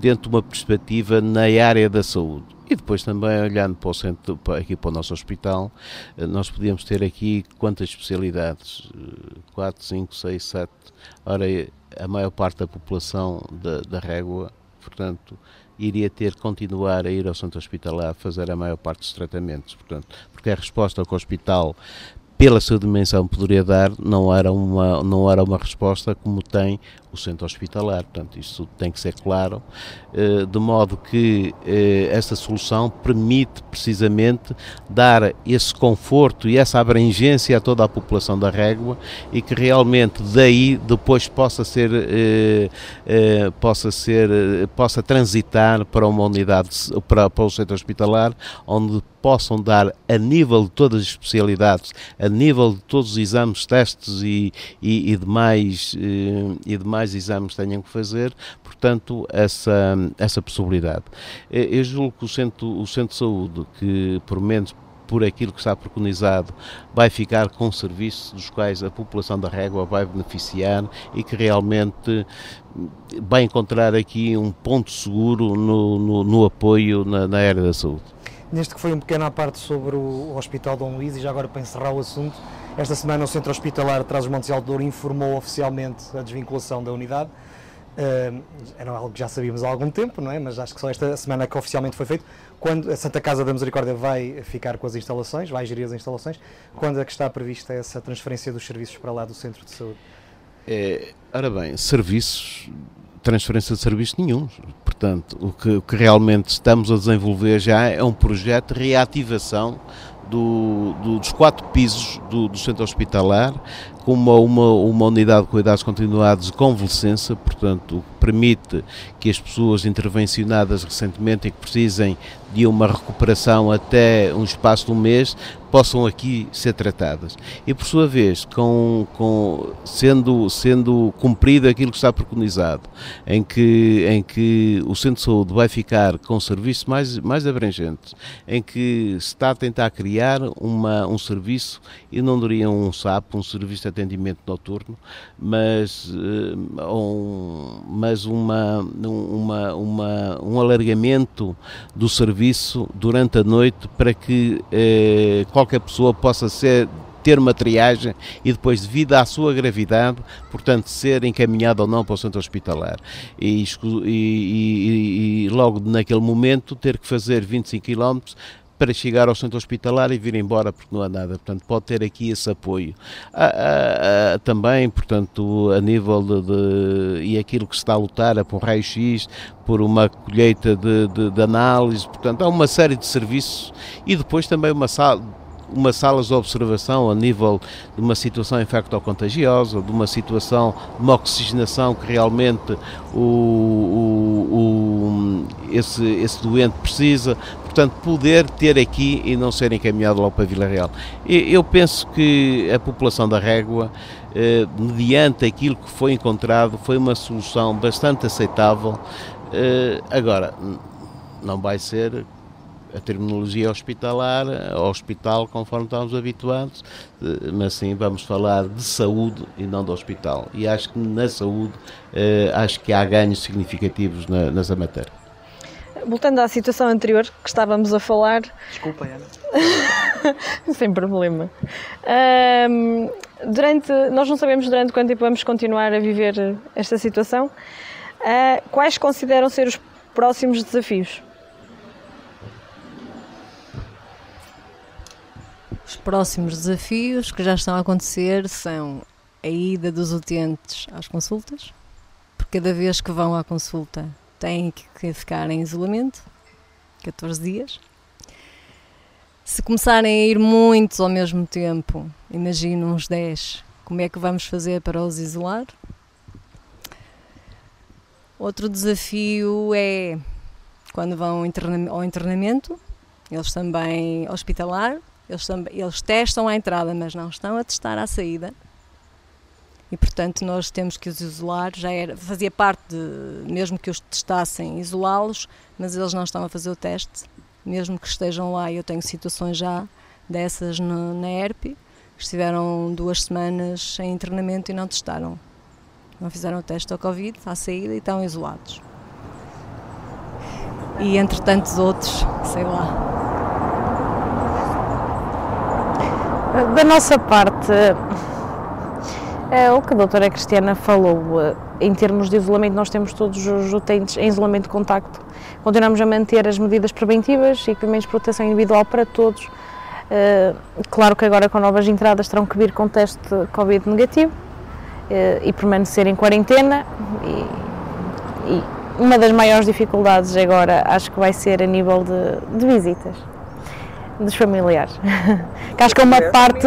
dentro de uma perspectiva na área da saúde. E depois também olhando para o centro, aqui para o nosso hospital, eh, nós podíamos ter aqui quantas especialidades? 4, 5, 6, 7. Ora, a maior parte da população da, da Régua, portanto, iria ter que continuar a ir ao centro hospitalar fazer a maior parte dos tratamentos, portanto, porque a resposta que o hospital pela sua dimensão poderia dar não era uma não era uma resposta como tem o centro hospitalar. Portanto, isso tem que ser claro, eh, de modo que eh, esta solução permite precisamente dar esse conforto e essa abrangência a toda a população da Régua e que realmente daí depois possa ser eh, possa ser possa transitar para uma unidade para, para o centro hospitalar onde possam dar a nível de todas as especialidades, a nível de todos os exames, testes e, e, e demais e demais mais exames tenham que fazer, portanto, essa, essa possibilidade. Eu julgo que o centro, o centro de saúde, que por menos por aquilo que está preconizado, vai ficar com serviços dos quais a população da Régua vai beneficiar e que realmente vai encontrar aqui um ponto seguro no, no, no apoio na, na área da saúde. Neste que foi um pequeno à parte sobre o Hospital Dom Luís e já agora para encerrar o assunto, esta semana o Centro Hospitalar Traz os Montes de Douro informou oficialmente a desvinculação da unidade. Uh, era algo que já sabíamos há algum tempo, não é? Mas acho que só esta semana que oficialmente foi feito. Quando a Santa Casa da Misericórdia vai ficar com as instalações, vai gerir as instalações, quando é que está prevista essa transferência dos serviços para lá do Centro de Saúde? É, ora bem, serviços, transferência de serviços nenhum. Portanto, o que, o que realmente estamos a desenvolver já é um projeto de reativação do, do, dos quatro pisos do, do centro hospitalar, com uma, uma, unidade de cuidados continuados de convalescença, portanto, permite que as pessoas intervencionadas recentemente e que precisem de uma recuperação até um espaço de um mês possam aqui ser tratadas. E por sua vez, com, com, sendo, sendo cumprido aquilo que está preconizado, em que, em que o Centro de Saúde vai ficar com serviços mais, mais abrangentes, em que se está a tentar criar uma, um serviço, e não diria um SAP, um serviço atendimento noturno, mas, eh, um, mas uma, uma, uma, um alargamento do serviço durante a noite para que eh, qualquer pessoa possa ser ter uma triagem e depois, devido à sua gravidade, portanto, ser encaminhado ou não para o centro hospitalar. E, e, e, e logo naquele momento ter que fazer 25 km para chegar ao centro hospitalar e vir embora porque não há nada. Portanto, pode ter aqui esse apoio. Há, há, há, também, portanto, a nível de, de, e aquilo que se está a lutar é por raio-x, por uma colheita de, de, de, análise, portanto, há uma série de serviços e depois também uma sala uma salas de observação a nível de uma situação infectocontagiosa, de uma situação de uma oxigenação que realmente o, o, o, esse, esse doente precisa, portanto, poder ter aqui e não ser encaminhado logo para Vila Real. Eu penso que a população da Régua, eh, mediante aquilo que foi encontrado, foi uma solução bastante aceitável. Eh, agora, não vai ser a terminologia hospitalar, hospital, conforme estamos habituados, eh, mas sim vamos falar de saúde e não de hospital. E acho que na saúde, acho que há ganhos significativos na, nessa matéria. Voltando à situação anterior que estávamos a falar. Desculpa, Ana. Sem problema. Um, durante, nós não sabemos durante quanto tempo vamos continuar a viver esta situação. Uh, quais consideram ser os próximos desafios? Os próximos desafios que já estão a acontecer são a ida dos utentes às consultas, porque cada vez que vão à consulta têm que ficar em isolamento 14 dias. Se começarem a ir muitos ao mesmo tempo, imagino uns 10, como é que vamos fazer para os isolar? Outro desafio é quando vão ao internamento, eles também hospitalar, eles, eles testam a entrada, mas não estão a testar a saída. E portanto nós temos que os isolar, já era, fazia parte de, mesmo que os testassem, isolá-los, mas eles não estão a fazer o teste, mesmo que estejam lá, eu tenho situações já dessas no, na ERP, estiveram duas semanas em internamento e não testaram. Não fizeram o teste ao Covid à saída e estão isolados. E entre tantos outros, sei lá. Da nossa parte, é, o que a doutora Cristiana falou, eh, em termos de isolamento, nós temos todos os utentes em isolamento de contacto. Continuamos a manter as medidas preventivas, equipamentos de proteção individual para todos. Eh, claro que agora com novas entradas terão que vir com teste Covid negativo eh, e permanecer em quarentena. E, e uma das maiores dificuldades agora acho que vai ser a nível de, de visitas dos familiares. que acho que é uma parte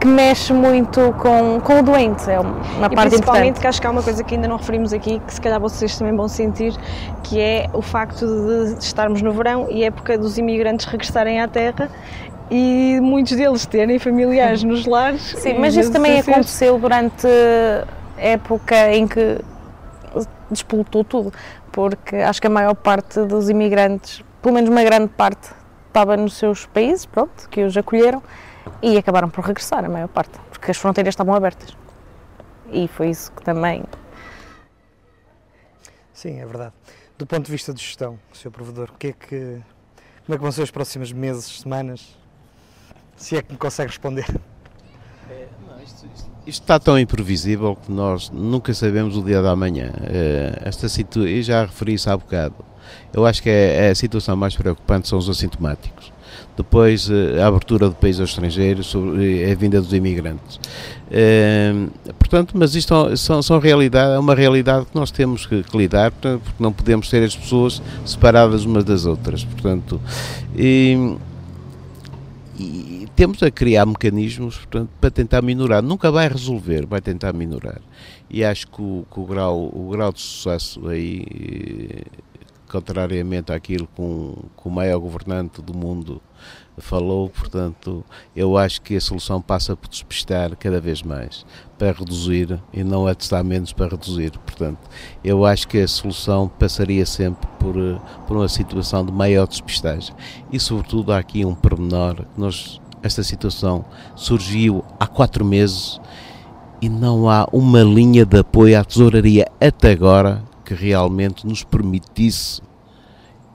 que mexe muito com, com o doente, é uma e parte principalmente importante. que acho que há uma coisa que ainda não referimos aqui, que se calhar vocês também vão sentir, que é o facto de estarmos no verão e época dos imigrantes regressarem à terra e muitos deles terem familiares nos lares. Sim, mas isso também aconteceu durante a época em que despolutou tudo, porque acho que a maior parte dos imigrantes, pelo menos uma grande parte, estava nos seus países, pronto, que os acolheram e acabaram por regressar, a maior parte, porque as fronteiras estavam abertas. E foi isso que também. Sim, é verdade. Do ponto de vista de gestão, Sr. Provedor, o que é que, como é que vão ser os próximos meses, semanas? Se é que me consegue responder. É, não, isto, isto, isto, está tão imprevisível que nós nunca sabemos o dia da manhã. É, esta situação, eu já referi isso há bocado eu acho que é, é, a situação mais preocupante são os assintomáticos. Depois, eh, a abertura do país aos estrangeiros, sobre, eh, a vinda dos imigrantes. É, portanto, mas isto são, são realidade, é uma realidade que nós temos que, que, lidar, porque não podemos ter as pessoas separadas umas das outras. Portanto, e, e temos a criar mecanismos portanto, para tentar minorar. Nunca vai resolver, vai tentar minorar. E acho que o, que o grau, o grau de sucesso aí contrariamente àquilo que, que o maior governante do mundo falou, portanto, eu acho que a solução passa por despistar cada vez mais, para reduzir e não a testar menos para reduzir. Portanto, eu acho que a solução passaria sempre por, por uma situação de maior despistagem. E, sobretudo, há aqui um pormenor que nós, esta situação surgiu há quatro meses e não há uma linha de apoio à tesouraria até agora que realmente nos permitisse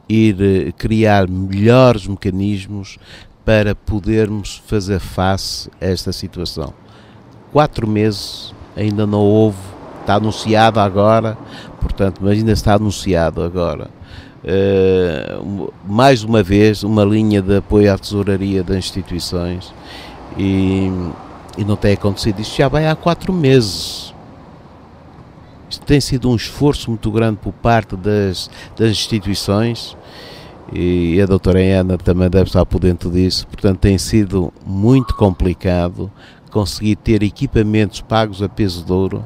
ir eh, criar melhores mecanismos para podermos fazer face a esta situação. Quatro meses ainda não houve, está anunciado agora, portanto, mas ainda está anunciado agora. Uh, mais uma vez, uma linha de apoio à tesouraria das instituições e, e não tem acontecido. Isto já vai há quatro meses isto tem sido um esforço muito grande por parte das, das instituições e a doutora Ana também deve estar por dentro disso, portanto tem sido muito complicado conseguir ter equipamentos pagos a peso de ouro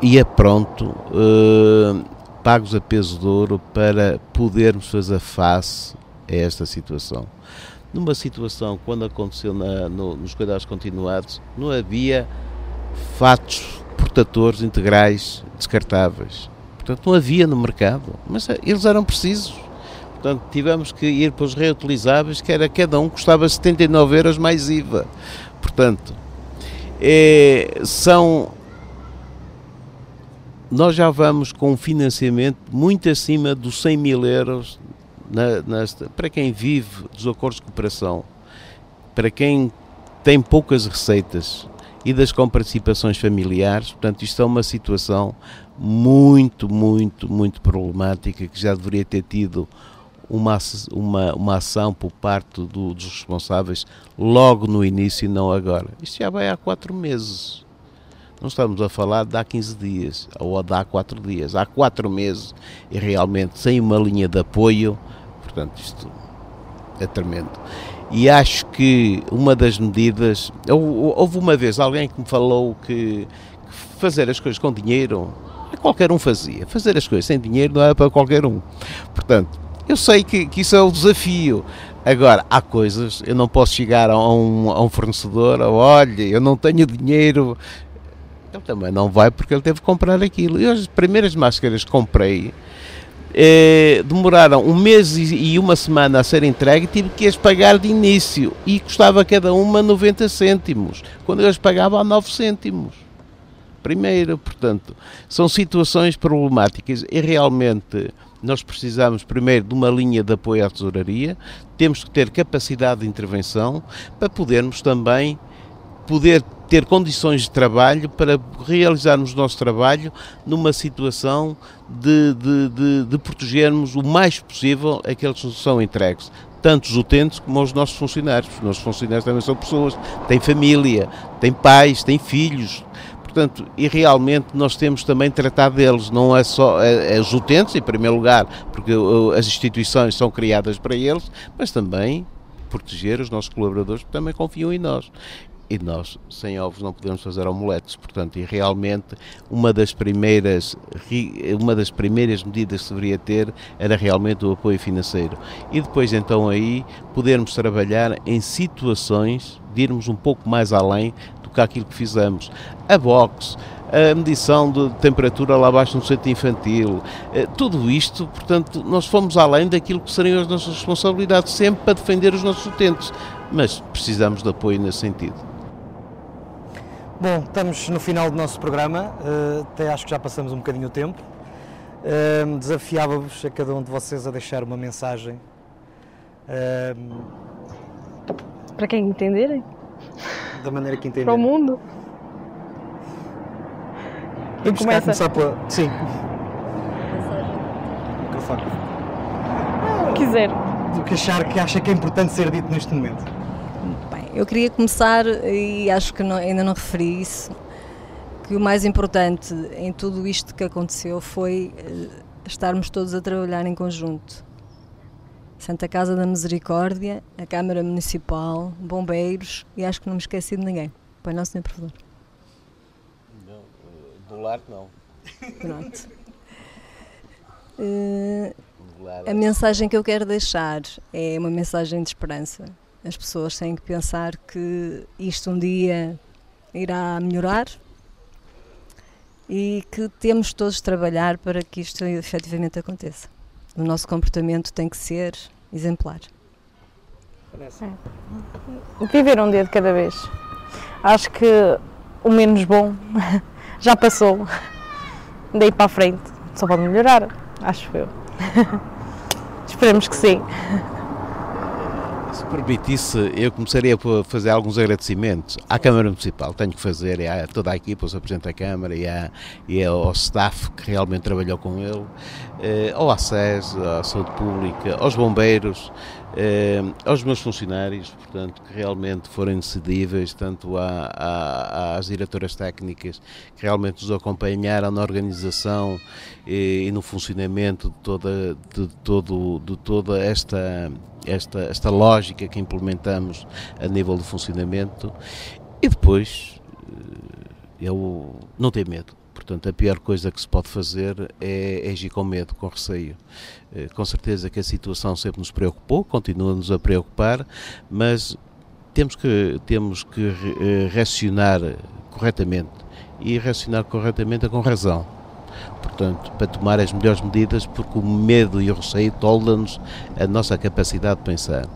e é pronto, uh, pagos a peso de ouro para podermos fazer face a esta situação. Numa situação, quando aconteceu na, no, nos cuidados continuados, não havia fatos integrais descartáveis. Portanto, não havia no mercado, mas eh, eles eram precisos. Portanto, tivemos que ir para os reutilizáveis, que era cada um custava 79 euros mais IVA. Portanto, é, são. Nós já vamos com um financiamento muito acima dos 100 mil euros na, nesta, para quem vive dos acordos de cooperação, para quem tem poucas receitas e das comparticipações familiares, portanto, isto é uma situação muito, muito, muito problemática que já deveria ter tido uma, uma, uma ação por parte do, dos responsáveis logo no início e não agora. Isto já vai há quatro meses. Não estamos a falar de há 15 dias ou de há quatro dias. Há quatro meses e realmente sem uma linha de apoio, portanto, isto é tremendo. E acho que uma das medidas. Houve uma vez alguém que me falou que fazer as coisas com dinheiro qualquer um fazia. Fazer as coisas sem dinheiro não é para qualquer um. Portanto, eu sei que, que isso é o desafio. Agora, há coisas, eu não posso chegar a um, a um fornecedor, a, olha, eu não tenho dinheiro. Ele também não vai porque ele teve que comprar aquilo. E as primeiras máscaras que comprei eh, demoraram um mês e uma semana a ser entregue, tive que as pagar de início e custava cada uma 90 cêntimos, quando eu as pagava a 9 cêntimos. Primeiro, portanto, são situações problemáticas e realmente nós precisamos primeiro de uma linha de apoio à tesouraria, temos que ter capacidade de intervenção para podermos também poder ter condições de trabalho para realizarmos o nosso trabalho numa situação de, de, de, de protegermos o mais possível aqueles que são entregues, tanto os utentes como os nossos funcionários. Os nossos funcionários também são pessoas, têm família, têm pais, têm filhos, portanto, e realmente nós temos também tratado deles, não é só é, é os utentes, em primeiro lugar, porque as instituições são criadas para eles, mas também proteger os nossos colaboradores que também confiam em nós. E nós, sem ovos, não podemos fazer omeletes, portanto, e realmente uma das primeiras, uma das primeiras medidas que deveria ter era realmente o apoio financeiro. E depois, então, aí, podermos trabalhar em situações de irmos um pouco mais além que aquilo que fizemos. A box, a medição de temperatura lá abaixo no centro infantil, eh, tudo isto, portanto, nós fomos além daquilo que seriam as nossas responsabilidades, sempre para defender os nossos utentes, mas precisamos de apoio nesse sentido. Bom, estamos no final do nosso programa, eh, até acho que já passamos um bocadinho o tempo. Eh, desafiava-vos a cada um de vocês a deixar uma mensagem. Para quem entenderem? da maneira que entender. Para o mundo. Vamos começa... começar pela. Sim. Microfone. Quiser. O que achar que acha que é importante ser dito neste momento? Eu queria começar, e acho que não, ainda não referi isso, que o mais importante em tudo isto que aconteceu foi uh, estarmos todos a trabalhar em conjunto. Santa Casa da Misericórdia, a Câmara Municipal, bombeiros e acho que não me esqueci de ninguém. Pai Nosso Senhor Provedor. Não, do lar não. Pronto. Uh, a mensagem que eu quero deixar é uma mensagem de esperança. As pessoas têm que pensar que isto um dia irá melhorar e que temos todos de trabalhar para que isto efetivamente aconteça o nosso comportamento tem que ser exemplar. É. Viver um dia de cada vez. Acho que o menos bom já passou. Daí para a frente só pode melhorar, acho eu. Esperemos que sim. Se permitisse, eu começaria a fazer alguns agradecimentos à Câmara Municipal. Tenho que fazer, e a toda a equipa, ao Presidente da Câmara e, à, e ao staff que realmente trabalhou com ele, eh, ao ACES, à Saúde Pública, aos bombeiros, Eh, aos meus funcionários, portanto, que realmente foram decidíveis, tanto à, à, às diretoras técnicas, que realmente nos acompanharam na organização e, e no funcionamento de toda, de, todo, de toda esta, esta, esta lógica que implementamos a nível de funcionamento. E depois, eh, eu não tenho medo Portanto, a pior coisa que se pode fazer é, é agir com medo, com receio. Eh, com certeza que a situação sempre nos preocupou, continua-nos a preocupar, mas temos que, temos que eh, racionar corretamente. E racionar corretamente é com razão. Portanto, para tomar as melhores medidas, porque o medo e o receio tolda-nos a nossa capacidade de pensar.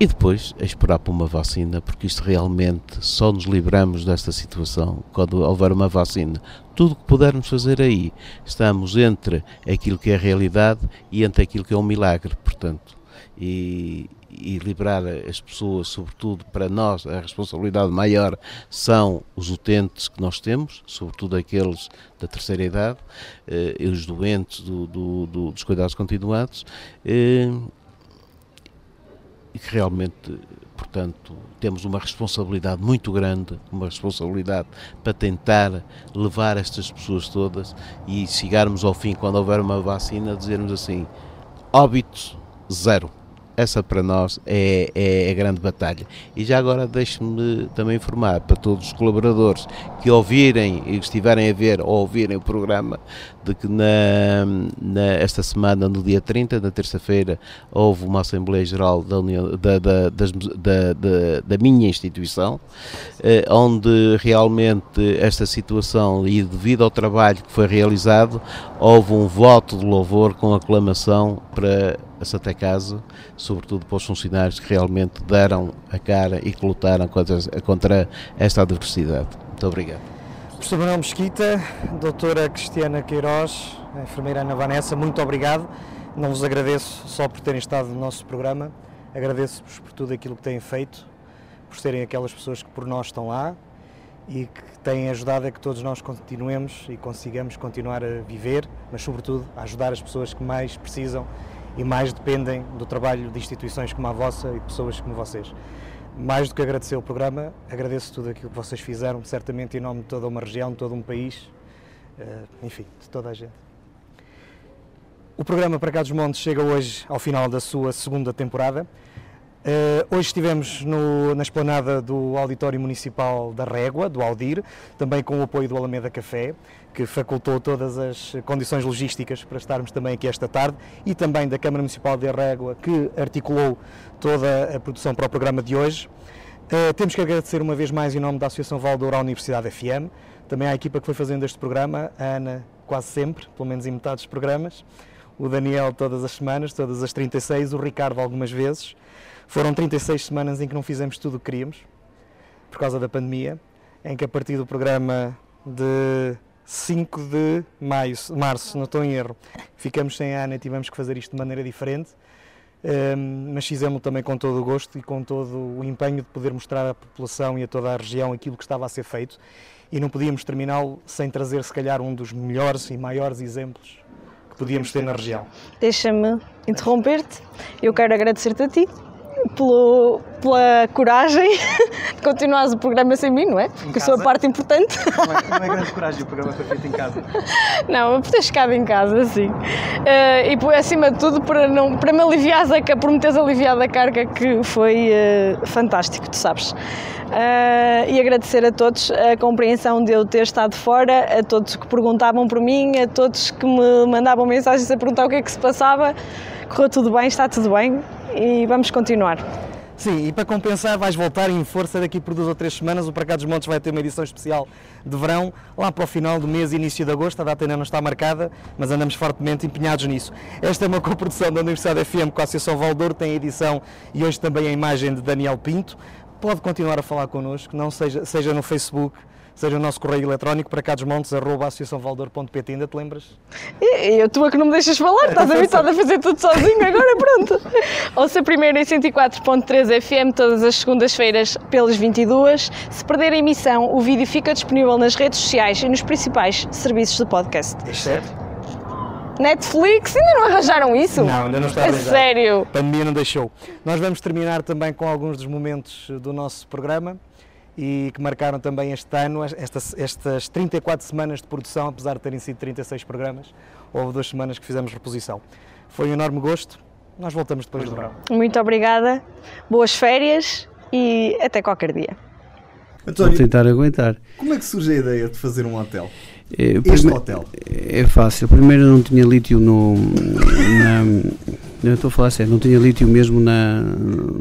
E depois a esperar por uma vacina, porque isto realmente só nos livramos desta situação quando houver uma vacina. Tudo o que pudermos fazer aí, estamos entre aquilo que é realidade e entre aquilo que é um milagre, portanto. E, e livrar as pessoas, sobretudo para nós, a responsabilidade maior são os utentes que nós temos, sobretudo aqueles da terceira idade, eh, e os doentes do, do, do, dos cuidados continuados. Eh, e que realmente, portanto, temos uma responsabilidade muito grande, uma responsabilidade para tentar levar estas pessoas todas e chegarmos ao fim, quando houver uma vacina, dizermos assim: óbitos zero. Essa para nós é, é a grande batalha. E já agora deixe-me também informar para todos os colaboradores que ouvirem e estiverem a ver ou ouvirem o programa de que na, na, esta semana, no dia 30, na terça-feira, houve uma Assembleia Geral da, União, da, da, das, da, da, minha instituição, eh, onde realmente esta situação, e devido ao trabalho que foi realizado, houve um voto de louvor com aclamação para a Santa Casa, sobretudo para os funcionários que realmente deram a cara e que lutaram contra, contra esta adversidade. Muito obrigado. Professor Manuel Mesquita, doutora Cristiana Queiroz, enfermeira Ana Vanessa, muito obrigado. Não vos agradeço só por terem estado no nosso programa, agradeço-vos por tudo aquilo que têm feito, por serem aquelas pessoas que por nós estão lá e que têm ajudado a que todos nós continuemos e consigamos continuar a viver, mas sobretudo a ajudar as pessoas que mais precisam e mais dependem do trabalho de instituições como a vossa e de pessoas como vocês mais do que agradecer o programa, agradeço tudo aquilo que vocês fizeram, certamente em nome de toda uma região, de todo um país, eh, enfim, de toda a gente. O programa Para Cá dos Montes chega hoje ao final da sua segunda temporada. Uh, hoje estivemos no, na esplanada do Auditório Municipal da Régua, do Aldir, também com o apoio do Alameda Café, que facultou todas as condições logísticas para estarmos também aqui esta tarde, e também da Câmara Municipal da Régua, que articulou toda a produção para o programa de hoje. Uh, temos que agradecer uma vez mais em nome da Associação Valdoura à Universidade FM, também à equipa que foi fazendo este programa, a Ana quase sempre, pelo menos em metade dos programas, o Daniel todas as semanas, todas as 36, o Ricardo algumas vezes, foram 36 semanas em que não fizemos tudo o que queríamos, por causa da pandemia, em que a partir do programa de 5 de maio, março, não estou em erro, ficamos sem a Ana e tivemos que fazer isto de maneira diferente, um, mas fizemos também com todo o gosto e com todo o empenho de poder mostrar à população e a toda a região aquilo que estava a ser feito e não podíamos terminá-lo sem trazer, se calhar, um dos melhores e maiores exemplos que podíamos ter na região. Deixa-me interromper-te. Eu quero agradecer-te a ti pelo, pela coragem de continuares o programa sem mim, não é? Porque eu sou a parte importante. Não é, não é grande coragem o programa foi feito em casa. Não, por ter chegado em casa, sim. Uh, e por, acima de tudo, para, não, para me aliviares a, por me teres aliviado a carga, que foi uh, fantástico, tu sabes. Uh, e agradecer a todos a compreensão de eu ter estado fora, a todos que perguntavam por mim, a todos que me mandavam mensagens a perguntar o que é que se passava. Correu tudo bem, está tudo bem e vamos continuar. Sim, e para compensar vais voltar em força daqui por duas ou três semanas. O Para dos Montes vai ter uma edição especial de verão, lá para o final do mês, início de agosto. A data ainda não está marcada, mas andamos fortemente empenhados nisso. Esta é uma coprodução da Universidade FM com a Associação Valdouro, tem a edição e hoje também a imagem de Daniel Pinto. Pode continuar a falar connosco, não seja, seja no Facebook, seja o nosso correio eletrónico para associaçãovaldor.pt, ainda te lembras? E, eu, tu é que não me deixas falar, estás habituado a fazer tudo sozinho, agora pronto. Ouça primeiro em 104.3 FM todas as segundas-feiras pelas 22. Se perder a emissão, o vídeo fica disponível nas redes sociais e nos principais serviços de podcast. Exceto Netflix, ainda não arranjaram isso? Não, ainda não está É arranjado. sério? A pandemia não deixou. Nós vamos terminar também com alguns dos momentos do nosso programa e que marcaram também este ano, estas, estas 34 semanas de produção, apesar de terem sido 36 programas, houve duas semanas que fizemos reposição. Foi um enorme gosto. Nós voltamos depois do verão. Muito obrigada, boas férias e até qualquer dia. Vou António, tentar aguentar. como é que surge a ideia de fazer um hotel? É, Este prime- hotel. É fácil. Primeiro não tinha lítio no. Na, eu estou a falar sério, não tinha lítio mesmo na,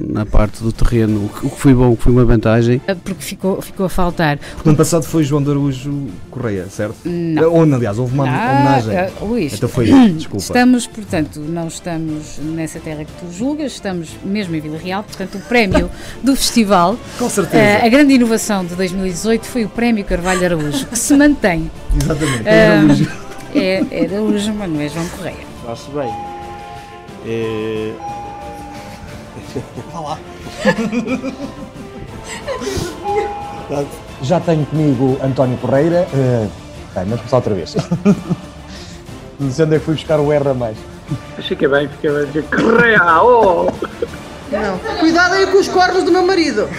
na parte do terreno, o que, o que foi bom, o que foi uma vantagem. Porque ficou, ficou a faltar. Porque no ano passado foi João de Araújo Correia, certo? Não. Onde, aliás, houve uma Ah, homenagem. ah, Luís, Então foi, desculpa. Estamos, portanto, não estamos nessa terra que tu julgas, estamos mesmo em Vila Real, portanto, o prémio do festival, Com certeza. a grande inovação de 2018 foi o prémio Carvalho Araújo, que se mantém. Exatamente. Ah, Araújo. É, é Araújo, mas não é João Correia. Faço bem. É, Já tenho comigo António Correira. Uh, bem, vamos começar outra vez. Não sei onde é que fui buscar o R a mais. Fica bem, fica bem, fica real. Cuidado aí com os cornos do meu marido.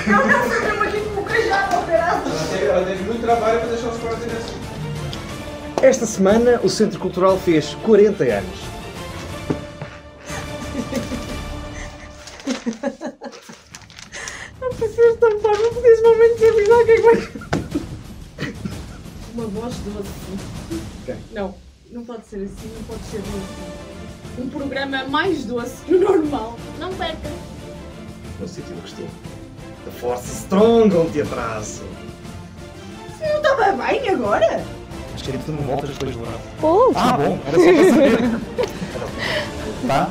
Esta semana o Centro Cultural fez 40 anos. Não precisas tampar, não podias momento de avisar o que é que vai. Uma voz doce. Não, não pode ser assim, não pode ser doce. Um programa mais doce que o normal. Não perca. No sítio do costume. The Force Strong, um teatraço. Não estava bem agora? Mas querido, tu não voltas depois do verão. Oh, Ah, bom, era só para saber. tá?